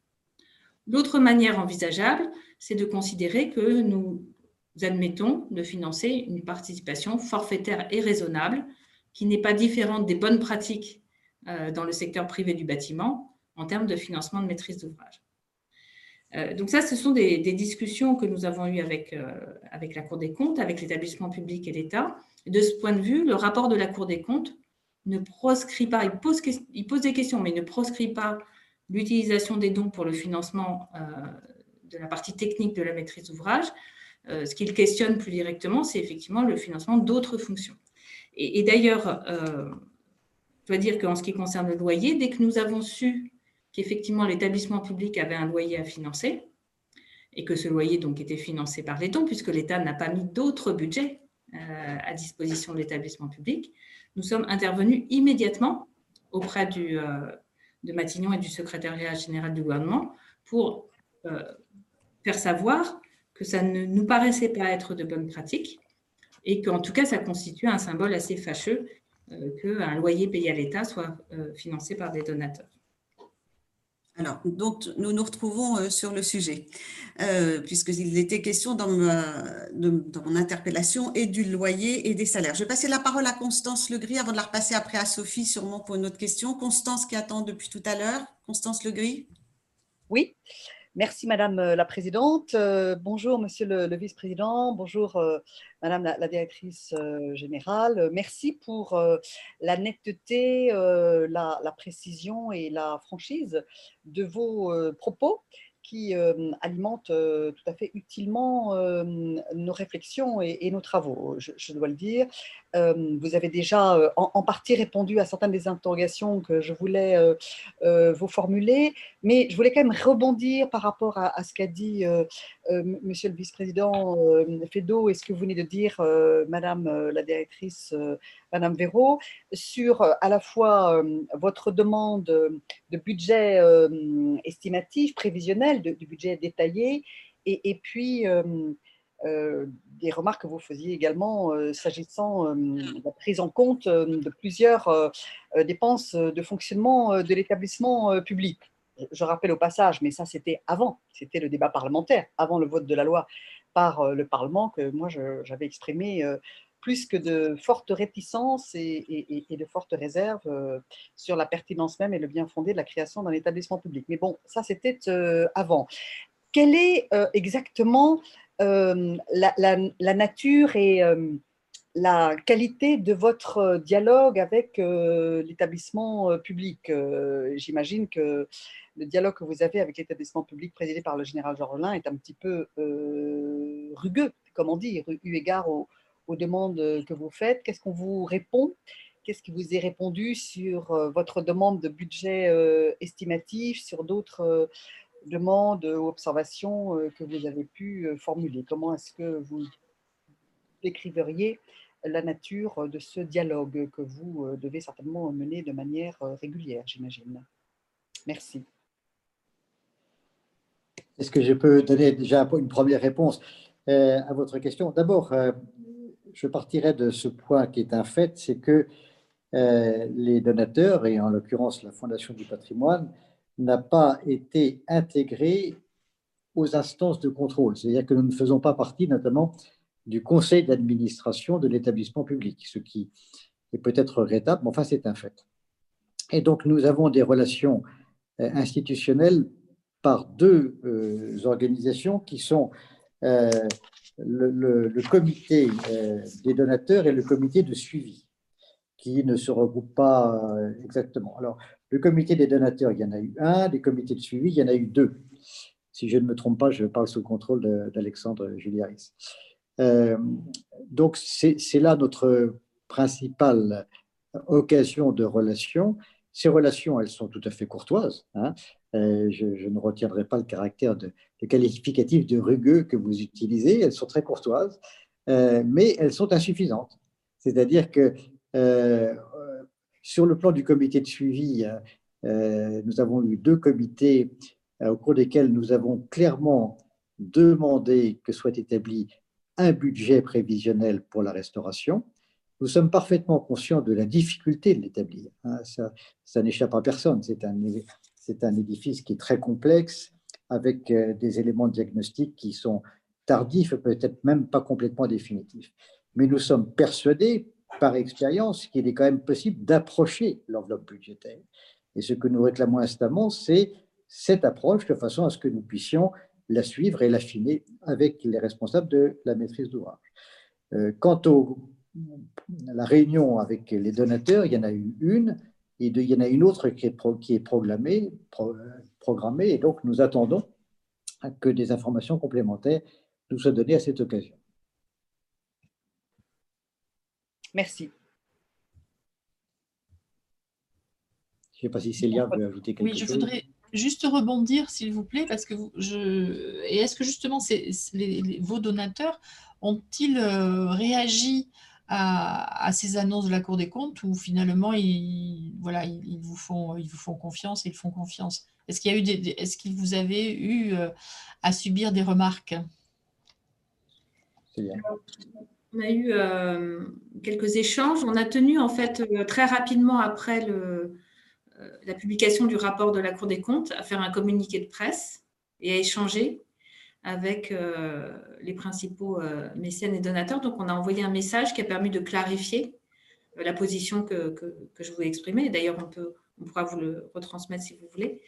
L'autre manière envisageable, c'est de considérer que nous admettons de financer une participation forfaitaire et raisonnable qui n'est pas différente des bonnes pratiques euh, dans le secteur privé du bâtiment en termes de financement de maîtrise d'ouvrage. Euh, donc ça, ce sont des, discussions que nous avons eues avec la Cour des comptes, avec l'établissement public et l'État. De ce point de vue, le rapport de la Cour des comptes ne proscrit pas, il pose, il des questions, mais ne proscrit pas l'utilisation des dons pour le financement euh, de la partie technique de la maîtrise d'ouvrage. ce qu'il questionne plus directement, c'est effectivement le financement d'autres fonctions. Et, d'ailleurs, je dois dire qu'en ce qui concerne le loyer, dès que nous avons su qu'effectivement l'établissement public avait un loyer à financer et que ce loyer donc était financé par les dons puisque l'État n'a pas mis d'autres budgets euh, à disposition de l'établissement public. Nous sommes intervenus immédiatement auprès euh, de Matignon et du secrétariat général du gouvernement pour euh, faire savoir que ça ne nous paraissait pas être de bonnes pratiques et qu'en tout cas ça constitue un symbole assez fâcheux qu'un loyer payé à l'État soit financé par des donateurs. Alors, donc, nous nous retrouvons euh, sur le sujet, euh, puisqu'il était question dans, mon interpellation et du loyer et des salaires. Je vais passer la parole à Constance Legris avant de la repasser après à Sophie, sûrement pour une autre question. Constance qui attend depuis tout à l'heure. Constance Legris. Oui, Merci Madame euh, la Présidente. Bonjour Monsieur le, Vice-président. Bonjour Madame la, Directrice Générale. Merci pour la netteté, la, précision et la franchise de vos propos qui euh, alimente euh, tout à fait utilement euh, nos réflexions et, nos travaux, je, dois le dire. vous avez déjà en, partie répondu à certaines des interrogations que je voulais vous formuler, mais je voulais quand même rebondir par rapport à, ce qu'a dit Monsieur le Vice-président Fedo et ce que vous venez de dire, Madame la Directrice Madame Véraud, sur euh, à la fois euh, votre demande de budget euh, estimatif, prévisionnel, de, budget détaillé, et, puis des remarques que vous faisiez également s'agissant de la prise en compte de plusieurs dépenses de fonctionnement de l'établissement public? Je rappelle au passage, mais ça c'était avant, c'était le débat parlementaire, avant le vote de la loi par le Parlement, que moi j'avais exprimé plus que de fortes réticences et, de fortes réserves euh, sur la pertinence même et le bien fondé de la création d'un établissement public. Mais bon, ça c'était euh, avant. Quelle est euh, exactement la, nature et la qualité de votre dialogue avec l'établissement public. J'imagine que le dialogue que vous avez avec l'établissement public présidé par le général Jean est un petit peu rugueux, comme on dit, eu égard au, aux demandes que vous faites. Qu'est-ce qu'on vous répond? Qu'est-ce qui vous est répondu sur euh, votre demande de budget euh, estimatif, sur d'autres euh, demandes ou observations que vous avez pu formuler? Comment est-ce que vous décriveriez la nature de ce dialogue que vous devez certainement mener de manière régulière, j'imagine Merci. Est-ce que je peux donner déjà une première réponse à votre question? D'abord, je partirais de ce point qui est un fait, c'est que euh, les donateurs, et en l'occurrence la Fondation du patrimoine, n'a pas été intégrés aux instances de contrôle. C'est-à-dire que nous ne faisons pas partie notamment du conseil d'administration de l'établissement public, ce qui est peut-être regrettable, mais enfin c'est un fait. Et donc nous avons des relations euh, institutionnelles par deux euh, organisations qui sont le, comité euh, des donateurs et le comité de suivi, qui ne se regroupent pas euh, exactement. Alors, le comité des donateurs, il y en a eu un, les comités de suivi, il y en a eu deux. Si je ne me trompe pas, je parle sous le contrôle d'Alexandre Juliaris. Euh, donc, c'est là notre principale occasion de relations. Ces relations, elles sont tout à fait courtoises. Hein. Euh, je, ne retiendrai pas le caractère de, qualificatif de rugueux que vous utilisez. Elles sont très courtoises, euh, mais elles sont insuffisantes. C'est-à-dire que sur le plan du comité de suivi, nous avons eu deux comités au cours desquels nous avons clairement demandé que soit établi un budget prévisionnel pour la restauration. Nous sommes parfaitement conscients de la difficulté de l'établir. Hein. Ça, n'échappe à personne. C'est un, c'est un édifice qui est très complexe, avec euh, des éléments de diagnostic qui sont tardifs, peut-être même pas complètement définitifs. Mais nous sommes persuadés, par expérience, qu'il est quand même possible d'approcher l'enveloppe budgétaire. Et ce que nous réclamons instamment, c'est cette approche de façon à ce que nous puissions la suivre et l'affiner avec les responsables de la maîtrise d'ouvrage. Euh, quant à la réunion avec les donateurs, il y en a eu une, et il y en a une autre qui est, qui est programmée, programmée, et donc nous attendons que des informations complémentaires nous soient données à cette occasion. Merci. Je ne sais pas si Célia veut ajouter quelque chose. Oui, je voudrais juste rebondir, s'il vous plaît, parce que je. Et est-ce que justement vos donateurs ont-ils euh, réagi à, ces annonces de la Cour des comptes ou finalement ils, voilà, ils, vous font, ils vous font confiance et ils font confiance? Est-ce qu'il y a eu des, est-ce qu'ils vous avez eu euh, à subir des remarques? On a eu euh, quelques échanges. On a tenu en fait euh, très rapidement après le, la publication du rapport de la Cour des comptes à faire un communiqué de presse et à échanger avec euh, les principaux euh, mécènes et donateurs. Donc, on a envoyé un message qui a permis de clarifier euh, la position que, que, je voulais exprimer. D'ailleurs, on, peut, on pourra vous le retransmettre si vous voulez.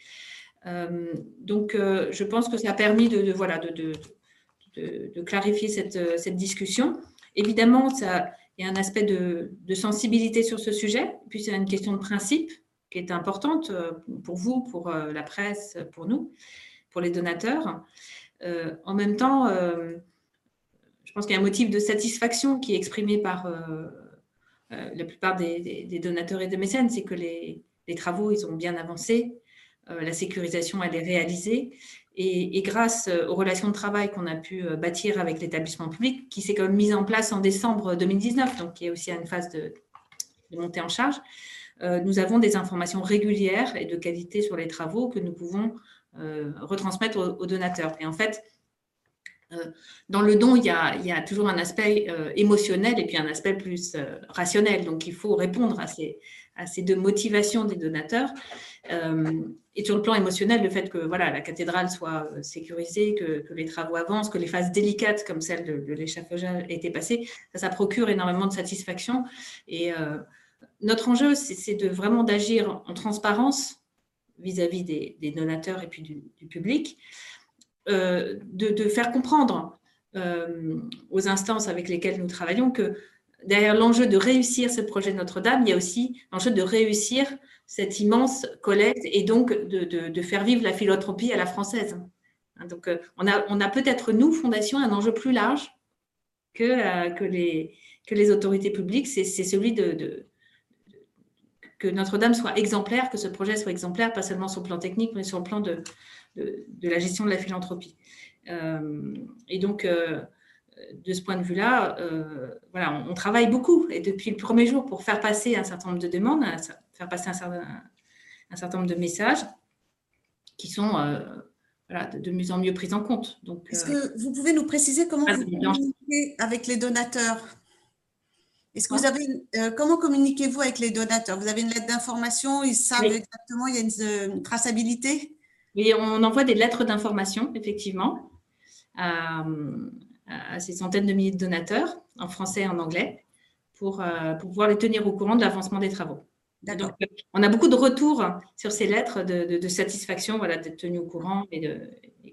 donc, je pense que ça a permis de, voilà, de, de, de, clarifier cette, cette, discussion. Évidemment, ça, il y a un aspect de, sensibilité sur ce sujet, puis c'est une question de principe qui est importante pour vous, pour la presse, pour nous, pour les donateurs. Euh, en même temps, euh, je pense qu'il y a un motif de satisfaction qui est exprimé par euh, la plupart des, donateurs et des mécènes, c'est que les, travaux, ils ont bien avancé, la sécurisation, elle est réalisée, et, grâce aux relations de travail qu'on a pu bâtir avec l'établissement public, qui s'est quand même mise en place en décembre 2019, donc qui est aussi à une phase de, montée en charge, nous avons des informations régulières et de qualité sur les travaux que nous pouvons euh, retransmettre aux, donateurs. Et en fait, euh, dans le don, il y, a, toujours un aspect euh, émotionnel et puis un aspect plus rationnel. Donc, il faut répondre à ces, deux motivations des donateurs. et sur le plan émotionnel, le fait que voilà, la cathédrale soit sécurisée, que, les travaux avancent, que les phases délicates comme celle de, l'échafaudage aient été passées, ça, ça, procure énormément de satisfaction. Et notre enjeu, c'est de vraiment d'agir en transparence vis-à-vis des, donateurs et puis du, public, euh, de, faire comprendre euh, aux instances avec lesquelles nous travaillons que derrière l'enjeu de réussir ce projet Notre-Dame, il y a aussi l'enjeu de réussir cette immense collecte et donc de, faire vivre la philanthropie à la française. Hein, donc, euh, on a, peut-être, nous, Fondation, un enjeu plus large que les autorités publiques, c'est celui de, que Notre-Dame soit exemplaire, que ce projet soit exemplaire, pas seulement sur le plan technique, mais sur le plan de, de, la gestion de la philanthropie. Euh, et donc, euh, de ce point de vue-là, euh, voilà, on, travaille beaucoup et depuis le premier jour pour faire passer un certain nombre de demandes, faire passer un certain, un certain nombre de messages qui sont voilà, de, mieux en mieux pris en compte. Est-ce que vous pouvez nous préciser comment vous communiquez avec les donateurs? Est-ce que vous avez, euh, comment communiquez-vous avec les donateurs? Vous avez une lettre d'information Ils savent exactement, il y a une, traçabilité? Oui, on envoie des lettres d'information, effectivement, à, ces centaines de milliers de donateurs, en français et en anglais, pour, euh, pour pouvoir les tenir au courant de l'avancement des travaux. Donc, on a beaucoup de retours sur ces lettres de, satisfaction, voilà, d'être tenu au courant et,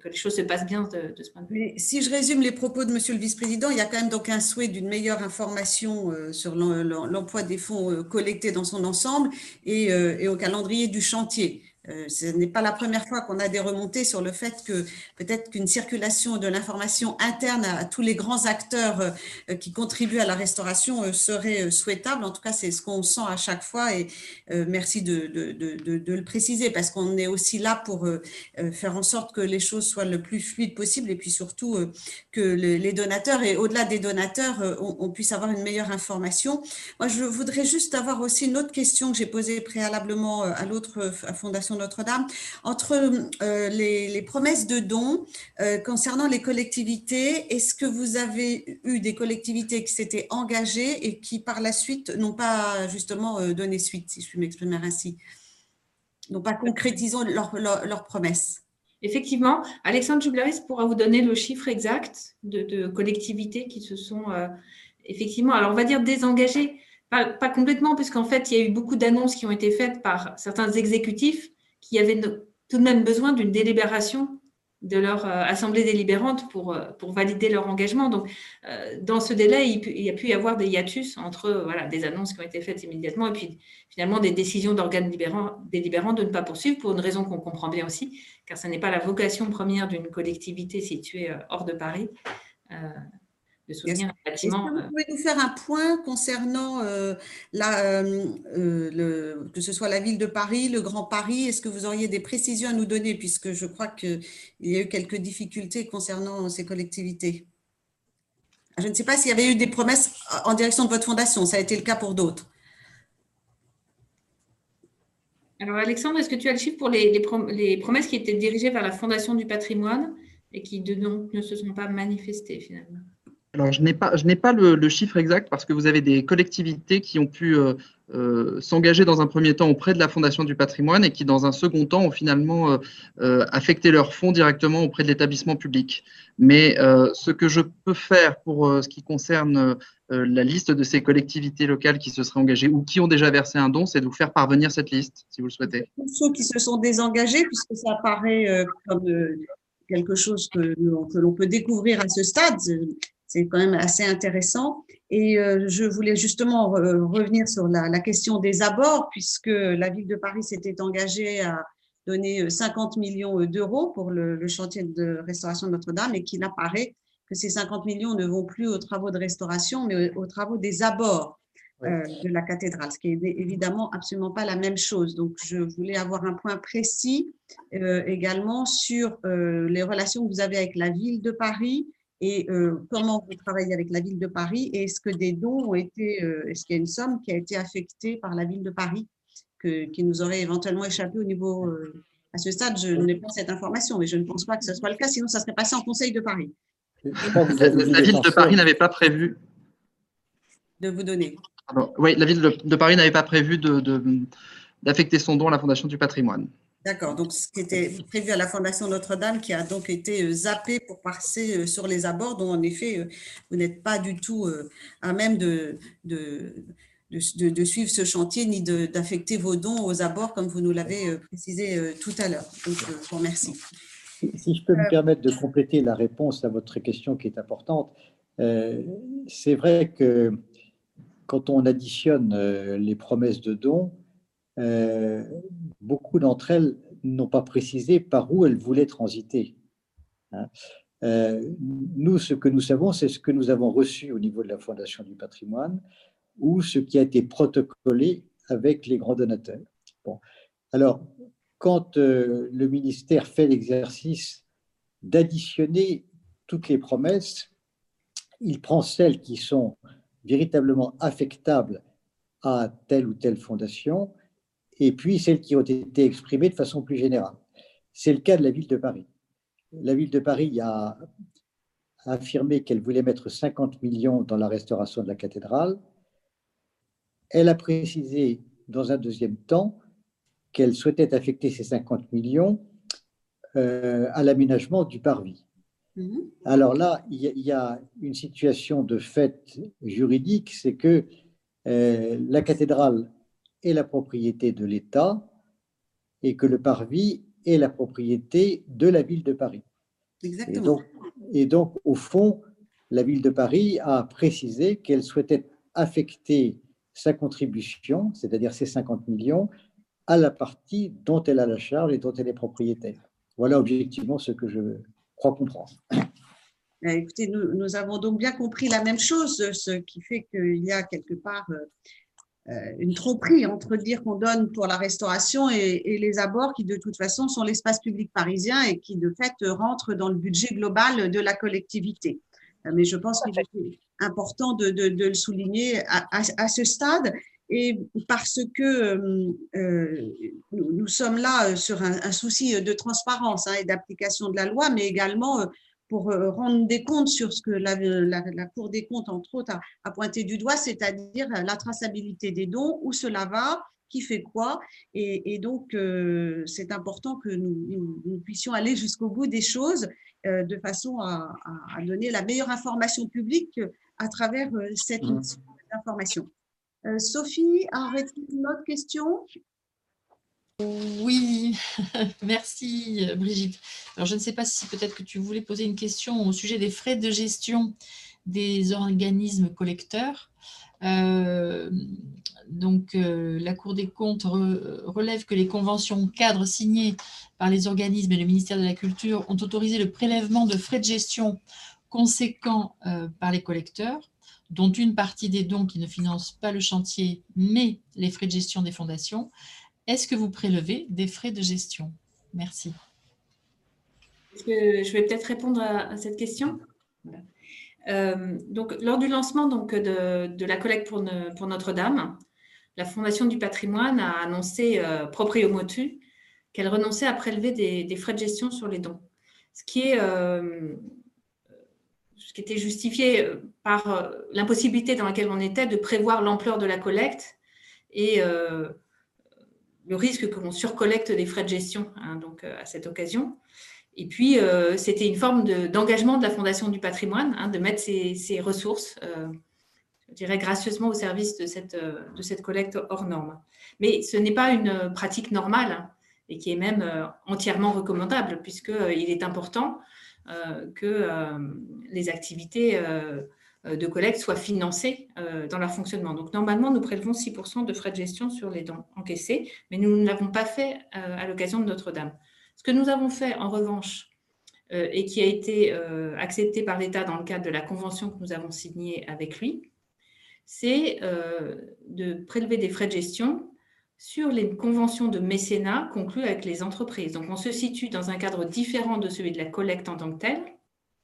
que les choses se passent bien de, ce point de vue. si je résume les propos de Monsieur le Vice-président, il y a quand même donc un souhait d'une meilleure information euh, sur l'emploi des fonds euh, collectés dans son ensemble et, euh, et, au calendrier du chantier. Euh, ce n'est pas la première fois qu'on a des remontées sur le fait que peut-être qu'une circulation de l'information interne à, tous les grands acteurs euh, qui contribuent à la restauration euh, serait souhaitable. En tout cas, c'est ce qu'on sent à chaque fois et merci de, le préciser parce qu'on est aussi là pour faire en sorte que les choses soient le plus fluides possible et puis surtout que les donateurs et au-delà des donateurs, on, on, puisse avoir une meilleure information. Moi, je voudrais juste avoir aussi une autre question que j'ai posée préalablement à l'autre Fondation notre-Dame, entre euh, les, promesses de dons euh, concernant les collectivités, est-ce que vous avez eu des collectivités qui s'étaient engagées et qui par la suite n'ont pas justement euh, donné suite, si je puis m'exprimer ainsi, n'ont pas concrétisé leurs promesses? Effectivement, Alexandre Jublaris pourra vous donner le chiffre exact de, collectivités qui se sont effectivement, alors on va dire désengagées, pas, pas complètement, puisqu'en fait, il y a eu beaucoup d'annonces qui ont été faites par certains exécutifs qui avaient tout de même besoin d'une délibération de leur euh, assemblée délibérante pour, euh, pour valider leur engagement. Donc, euh, dans ce délai, il, y a pu y avoir des hiatus entre voilà, des annonces qui ont été faites immédiatement et puis finalement des décisions d'organes délibérants de ne pas poursuivre pour une raison qu'on comprend bien aussi, car ce n'est pas la vocation première d'une collectivité située hors de Paris que vous euh. pouvez nous faire un point concernant euh, la, euh, le, que ce soit la ville de Paris, le Grand Paris? Est-ce que vous auriez des précisions à nous donner? Puisque je crois qu'il y a eu quelques difficultés concernant ces collectivités Je ne sais pas s'il y avait eu des promesses en direction de votre fondation. Ça a été le cas pour d'autres. Alors Alexandre, est-ce que tu as le chiffre pour les, les, promesses qui étaient dirigées vers la Fondation du patrimoine et qui donc ne se sont pas manifestées finalement? Alors, je n'ai pas, je pas le, chiffre exact parce que vous avez des collectivités qui ont pu euh, euh, s'engager dans un premier temps auprès de la Fondation du patrimoine et qui, dans un second temps, ont finalement euh, affecté leurs fonds directement auprès de l'établissement public. Mais ce que je peux faire pour ce qui concerne la liste de ces collectivités locales qui se seraient engagées ou qui ont déjà versé un don, c'est de vous faire parvenir cette liste, si vous le souhaitez. Pour ceux qui se sont désengagés, puisque ça apparaît comme quelque chose que l'on peut découvrir à ce stade, c'est quand même assez intéressant. Et euh, je voulais justement revenir sur la, question des abords, puisque la ville de Paris s'était engagée à donner 50 euh, millions euh, d'euros pour le, chantier de restauration de Notre-Dame et qu'il apparaît que ces 50 millions ne vont plus aux travaux de restauration, mais aux, travaux des abords de la cathédrale, ce qui est évidemment absolument pas la même chose. Donc, je voulais avoir un point précis également sur les relations que vous avez avec la ville de Paris et euh, comment vous travaillez avec la ville de Paris? Et est-ce que des dons ont été, euh, est-ce qu'il y a une somme qui a été affectée par la ville de Paris que, qui nous aurait éventuellement échappé au niveau, euh, à ce stade, je n'ai pas cette information, mais je ne pense pas que ce soit le cas, sinon ça serait passé en Conseil de Paris. La ville de Paris n'avait pas prévu de vous donner. oui, la ville de, Paris n'avait pas prévu d'affecter de, son don à la Fondation du patrimoine. D'accord, donc ce qui était prévu à la Fondation Notre-Dame qui a donc été euh, zappé pour passer euh, sur les abords, dont en effet, euh, vous n'êtes pas du tout à même de, de, de, suivre ce chantier ni d'affecter vos dons aux abords comme vous nous l'avez précisé tout à l'heure. Donc, je vous remercie. Si je peux me permettre de compléter la réponse à votre question qui est importante, c'est vrai que quand on additionne les promesses de dons, euh, beaucoup d'entre elles n'ont pas précisé par où elles voulaient transiter. Hein. Euh, nous, ce que nous savons, c'est ce que nous avons reçu au niveau de la Fondation du patrimoine ou ce qui a été protocolé avec les grands donateurs. Bon. Alors, quand euh, le ministère fait l'exercice d'additionner toutes les promesses, il prend celles qui sont véritablement affectables à telle ou telle fondation et puis celles qui ont été exprimées de façon plus générale. C'est le cas de la ville de Paris. La ville de Paris a affirmé qu'elle voulait mettre 50 millions dans la restauration de la cathédrale. Elle a précisé dans un deuxième temps qu'elle souhaitait affecter ces 50 millions euh, à l'aménagement du parvis. Mmh. Alors là, il y, a une situation de fait juridique, c'est que euh, la cathédrale est la propriété de l'État et que le parvis est la propriété de la ville de Paris. Exactement. Et donc, au fond, la ville de Paris a précisé qu'elle souhaitait affecter sa contribution, c'est-à-dire ses 50 millions, à la partie dont elle a la charge et dont elle est propriétaire. Voilà objectivement ce que je crois comprendre. Eh, écoutez, nous, avons donc bien compris la même chose, ce qui fait qu'il y a quelque part euh, une tromperie entre dire qu'on donne pour la restauration et, les abords qui, de toute façon, sont l'espace public parisien et qui, de fait, rentrent dans le budget global de la collectivité. Euh, mais je pense qu'il est important de, le souligner à, ce stade et parce que euh, nous, sommes là sur un, souci de transparence hein, et d'application de la loi, mais également pour euh, rendre des comptes sur ce que la, Cour des comptes, entre autres, a, pointé du doigt, c'est-à-dire la traçabilité des dons, où cela va, qui fait quoi. Et, donc, euh, c'est important que nous, puissions aller jusqu'au bout des choses euh, de façon à, donner la meilleure information publique à travers cette mmh. information. Sophie, arrête-tu une autre question? Oui, merci Brigitte. Alors je ne sais pas si peut-être que tu voulais poser une question au sujet des frais de gestion des organismes collecteurs. Euh, donc euh, la Cour des comptes relève que les conventions cadres signées par les organismes et le ministère de la Culture ont autorisé le prélèvement de frais de gestion conséquents euh, par les collecteurs, dont une partie des dons qui ne financent pas le chantier, mais les frais de gestion des fondations, est-ce que vous prélevez des frais de gestion? Merci. Je vais peut-être répondre à, cette question? Euh, donc, lors du lancement donc, de, la collecte pour, pour Notre-Dame, la Fondation du patrimoine a annoncé euh, proprio motu qu'elle renonçait à prélever des, frais de gestion sur les dons. Ce qui, est, euh, ce qui était justifié par l'impossibilité dans laquelle on était de prévoir l'ampleur de la collecte et le risque que l'on surcollecte des frais de gestion hein, donc, euh, à cette occasion. Et puis, euh, c'était une forme d'engagement de, la Fondation du patrimoine, hein, de mettre ses, ressources, euh, je dirais, gracieusement au service de cette, de cette collecte hors norme. Mais ce n'est pas une pratique normale et qui est même entièrement recommandable, puisqu'il est important que les activités de collecte soient financés euh, dans leur fonctionnement. Donc, normalement, nous prélevons 6% de frais de gestion sur les dons encaissés, mais nous ne l'avons pas fait euh, à l'occasion de Notre-Dame. Ce que nous avons fait, en revanche, et qui a été accepté par l'État dans le cadre de la convention que nous avons signée avec lui, c'est de prélever des frais de gestion sur les conventions de mécénat conclues avec les entreprises. Donc, on se situe dans un cadre différent de celui de la collecte en tant que telle,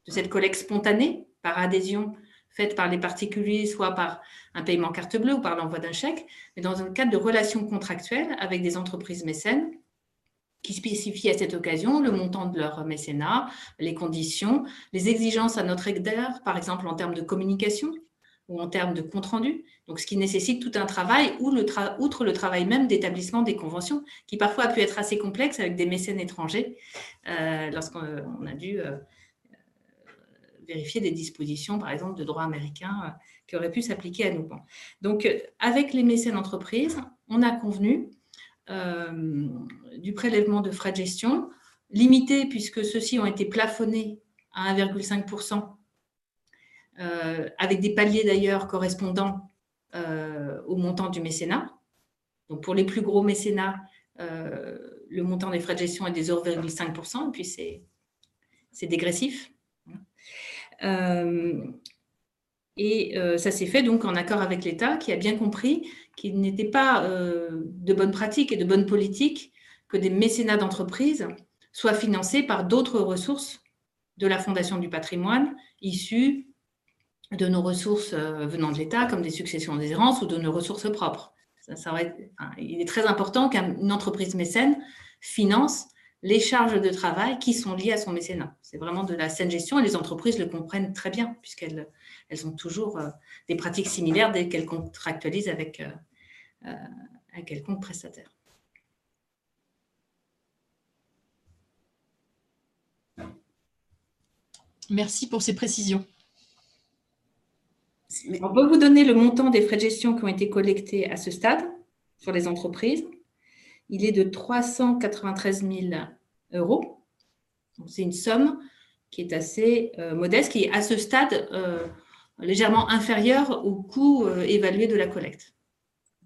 de cette collecte spontanée par adhésion faite par les particuliers, soit par un paiement carte bleue ou par l'envoi d'un chèque, mais dans un cadre de relations contractuelles avec des entreprises mécènes qui spécifient à cette occasion le montant de leur mécénat, les conditions, les exigences à notre égard, par exemple en termes de communication ou en termes de compte-rendu, donc ce qui nécessite tout un travail, outre le travail même d'établissement des conventions, qui parfois a pu être assez complexe avec des mécènes étrangers, euh, lorsqu'on a dû... Euh, vérifier des dispositions, par exemple, de droit américain euh, qui auraient pu s'appliquer à nous. Donc, euh, avec les mécènes d'entreprise, on a convenu euh, du prélèvement de frais de gestion, limité puisque ceux-ci ont été plafonnés à 1,5%, avec des paliers d'ailleurs correspondant au montant du mécénat. Donc, pour les plus gros mécénats, le montant des frais de gestion est des 0,5%, et puis c'est dégressif. Euh, et euh, ça s'est fait donc en accord avec l'État qui a bien compris qu'il n'était pas euh, de bonne pratique et de bonne politique que des mécénats d'entreprise soient financés par d'autres ressources de la Fondation du patrimoine issues de nos ressources venant de l'État, comme des successions des errances ou de nos ressources propres. Ça, il est très important qu'une entreprise mécène finance les charges de travail qui sont liées à son mécénat. C'est vraiment de la saine gestion et les entreprises le comprennent très bien puisqu'elles elles ont toujours euh, des pratiques similaires dès qu'elles contractualisent avec euh, euh, un quelconque prestataire. Merci pour ces précisions. On peut vous donner le montant des frais de gestion qui ont été collectés à ce stade sur les entreprises il est de 393 000 euros. C'est une somme qui est assez euh, modeste, qui est à ce stade euh, légèrement inférieure au coût euh, évalué de la collecte.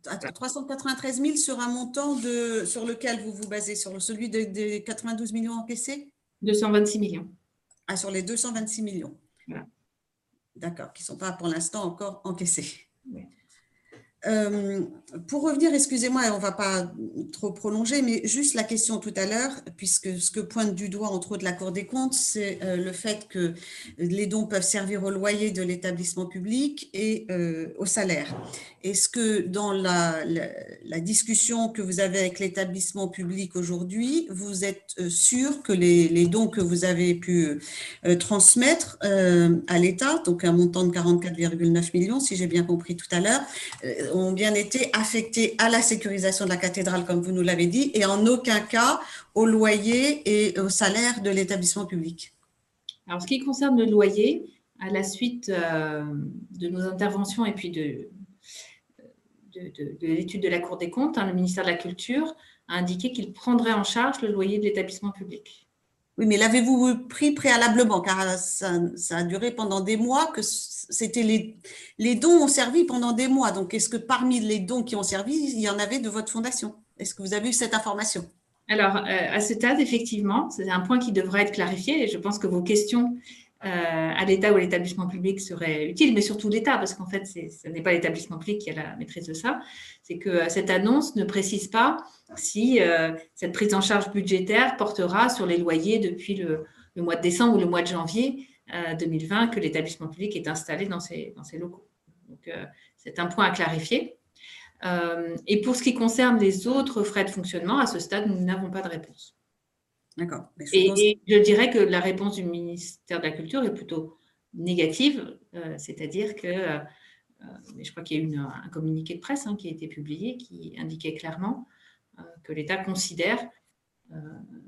393 000 sur un montant de, sur lequel vous vous basez, sur celui des 92 millions encaissés? 226 millions. Ah, sur les 226 millions. D'accord, qui ne sont pas pour l'instant encore encaissés. Euh, pour revenir, excusez-moi, on ne va pas trop prolonger, mais juste la question tout à l'heure, puisque ce que pointe du doigt entre autres la Cour des comptes, c'est euh, le fait que les dons peuvent servir au loyer de l'établissement public et euh, au salaire. Est-ce que dans la, discussion que vous avez avec l'établissement public aujourd'hui, vous êtes sûr que les, dons que vous avez pu transmettre à l'État, donc un montant de 44,9 millions, si j'ai bien compris tout à l'heure, ont bien été affectés à la sécurisation de la cathédrale, comme vous nous l'avez dit, et en aucun cas au loyer et au salaire de l'établissement public. Alors, ce qui concerne le loyer, à la suite euh, de nos interventions et puis de, de, l'étude de la Cour des comptes, hein, le ministère de la Culture a indiqué qu'il prendrait en charge le loyer de l'établissement public. Oui, mais l'avez-vous pris préalablement? Car ça, ça, a duré pendant des mois que c'était les, les dons ont servi pendant des mois. Donc, est-ce que parmi les dons qui ont servi, il y en avait de votre fondation? Est-ce que vous avez eu cette information? Alors, euh, à ce stade, effectivement, c'est un point qui devrait être clarifié et je pense que vos questions euh, à l'État ou à l'établissement public seraient utiles, mais surtout l'État, parce qu'en fait, ce n'est pas l'établissement public qui a la maîtrise de ça. C'est que euh, cette annonce ne précise pas si cette prise en charge budgétaire portera sur les loyers depuis le, mois de décembre ou le mois de janvier 2020 que l'établissement public est installé dans ces, dans ces locaux. Donc, euh, c'est un point à clarifier. Euh, et pour ce qui concerne les autres frais de fonctionnement, à ce stade, nous n'avons pas de réponse. D'accord. Et, je dirais que la réponse du ministère de la Culture est plutôt négative, euh, c'est-à-dire que, mais je crois qu'il y a eu un communiqué de presse hein, qui a été publié qui indiquait clairement que l'État considère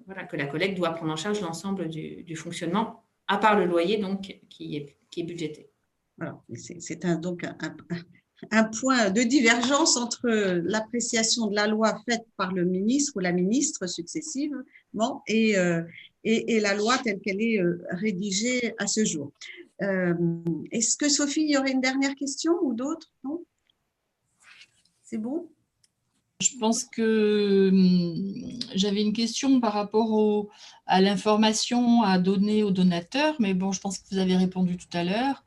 voilà, que la collecte doit prendre en charge l'ensemble du, du, fonctionnement à part le loyer donc qui est, qui est budgété. c'est un, donc un, point de divergence entre l'appréciation de la loi faite par le ministre ou la ministre euh, et, la loi telle qu'elle est euh, rédigée à ce jour. Euh, est-ce que Sophie, il y aurait une dernière question ou d'autres? C'est bon? Je pense que hum, j'avais une question par rapport à l'information à donner aux donateurs, mais bon, je pense que vous avez répondu tout à l'heure.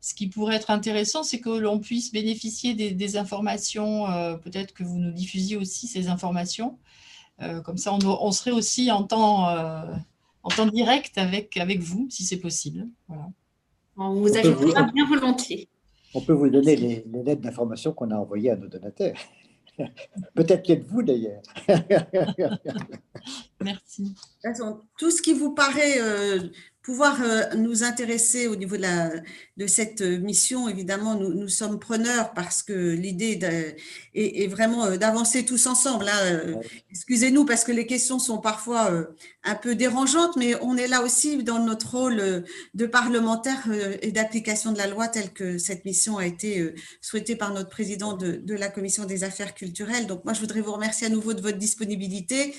Ce qui pourrait être intéressant, c'est que l'on puisse bénéficier des, informations, peut-être que vous nous diffusiez aussi ces informations. Euh, comme ça, on, serait aussi en temps, en temps direct avec, avec vous, si c'est possible. On vous ajoutera bien volontiers. On peut vous donner les, les lettres d'information qu'on a envoyées à nos donateurs. Peut-être qu'être vous d'ailleurs. Merci. Tout ce qui vous paraît euh, pouvoir euh, nous intéresser au niveau de, la, de cette mission, évidemment, nous, nous sommes preneurs parce que l'idée est, vraiment euh, d'avancer tous ensemble. Hein. Excusez-nous parce que les questions sont parfois un peu dérangeantes, mais on est là aussi dans notre rôle de parlementaire et d'application de la loi telle que cette mission a été souhaitée par notre président de, de la Commission des affaires culturelles. Donc moi, je voudrais vous remercier à nouveau de votre disponibilité,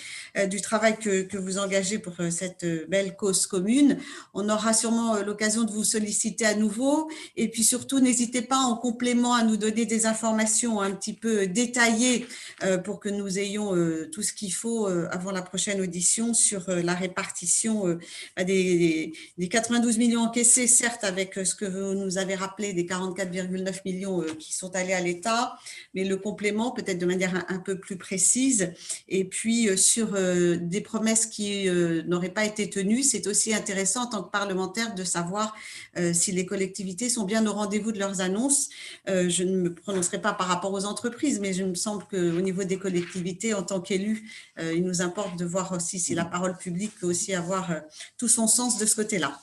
du travail que, que vous engagez pour cette belle cause commune. On aura sûrement euh, l'occasion de vous solliciter à nouveau. Et puis surtout, n'hésitez pas en complément à nous donner des informations un petit peu détaillées euh, pour que nous ayons euh, tout ce qu'il faut avant la prochaine audition sur la répartition bah, des, 92 millions encaissés, certes avec ce que vous nous avez rappelé des 44,9 millions qui sont allés à l'État, mais le complément peut-être de manière un, peu plus précise. Et puis sur des promesses qui n'auraient pas été tenues, c'est aussi intéressant en tant que parlementaire de savoir euh, si les collectivités sont bien au rendez-vous de leurs annonces. Euh, je ne me prononcerai pas par rapport aux entreprises, mais je me semble qu'au niveau des collectivités, en tant qu'élus, euh, il nous importe de voir aussi si la parole publique peut aussi avoir tout son sens de ce côté-là.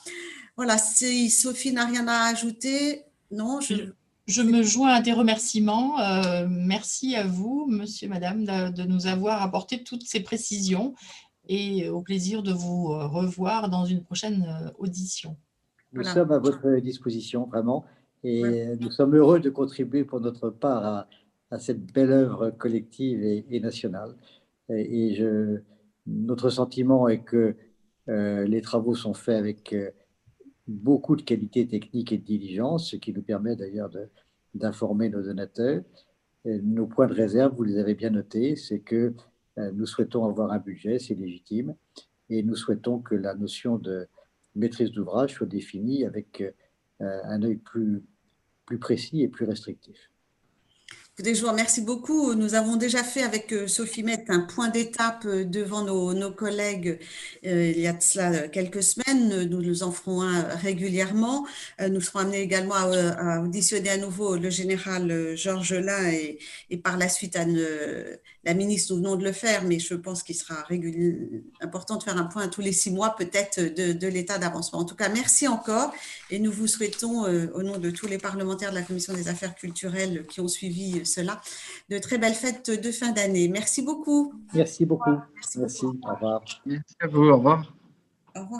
Voilà, si Sophie n'a rien à ajouter, non, je... Je me joins à des remerciements. merci à vous, monsieur, madame, de, nous avoir apporté toutes ces précisions et au plaisir de vous euh, revoir dans une prochaine euh, audition. Nous sommes à votre disposition, vraiment, et nous sommes heureux de contribuer pour notre part à, à cette belle œuvre collective et, nationale. Et, je, notre sentiment est que euh, les travaux sont faits avec beaucoup de qualité technique et de diligence, ce qui nous permet d'ailleurs d'informer nos donateurs. nos points de réserve, vous les avez bien notés, c'est que nous souhaitons avoir un budget, c'est légitime, et nous souhaitons que la notion de maîtrise d'ouvrage soit définie avec un œil plus, plus précis et plus restrictif. Écoutez, je vous beaucoup. Nous avons déjà fait avec euh, Sophie Met un point d'étape euh, devant nos, collègues euh, il y a de cela quelques semaines. Nous nous en ferons un régulièrement. Nous serons amenés également à, auditionner à nouveau le général Georges Lain et, par la suite à la ministre. Nous venons de le faire, mais je pense qu'il sera important de faire un point tous les six mois peut-être de l'état d'avancement. En tout cas, merci encore et nous vous souhaitons, au nom de tous les parlementaires de la Commission des affaires culturelles qui ont suivi cela. De très belles fêtes de fin d'année. Merci beaucoup. Merci beaucoup. Merci. Au revoir. Merci à vous. Au revoir.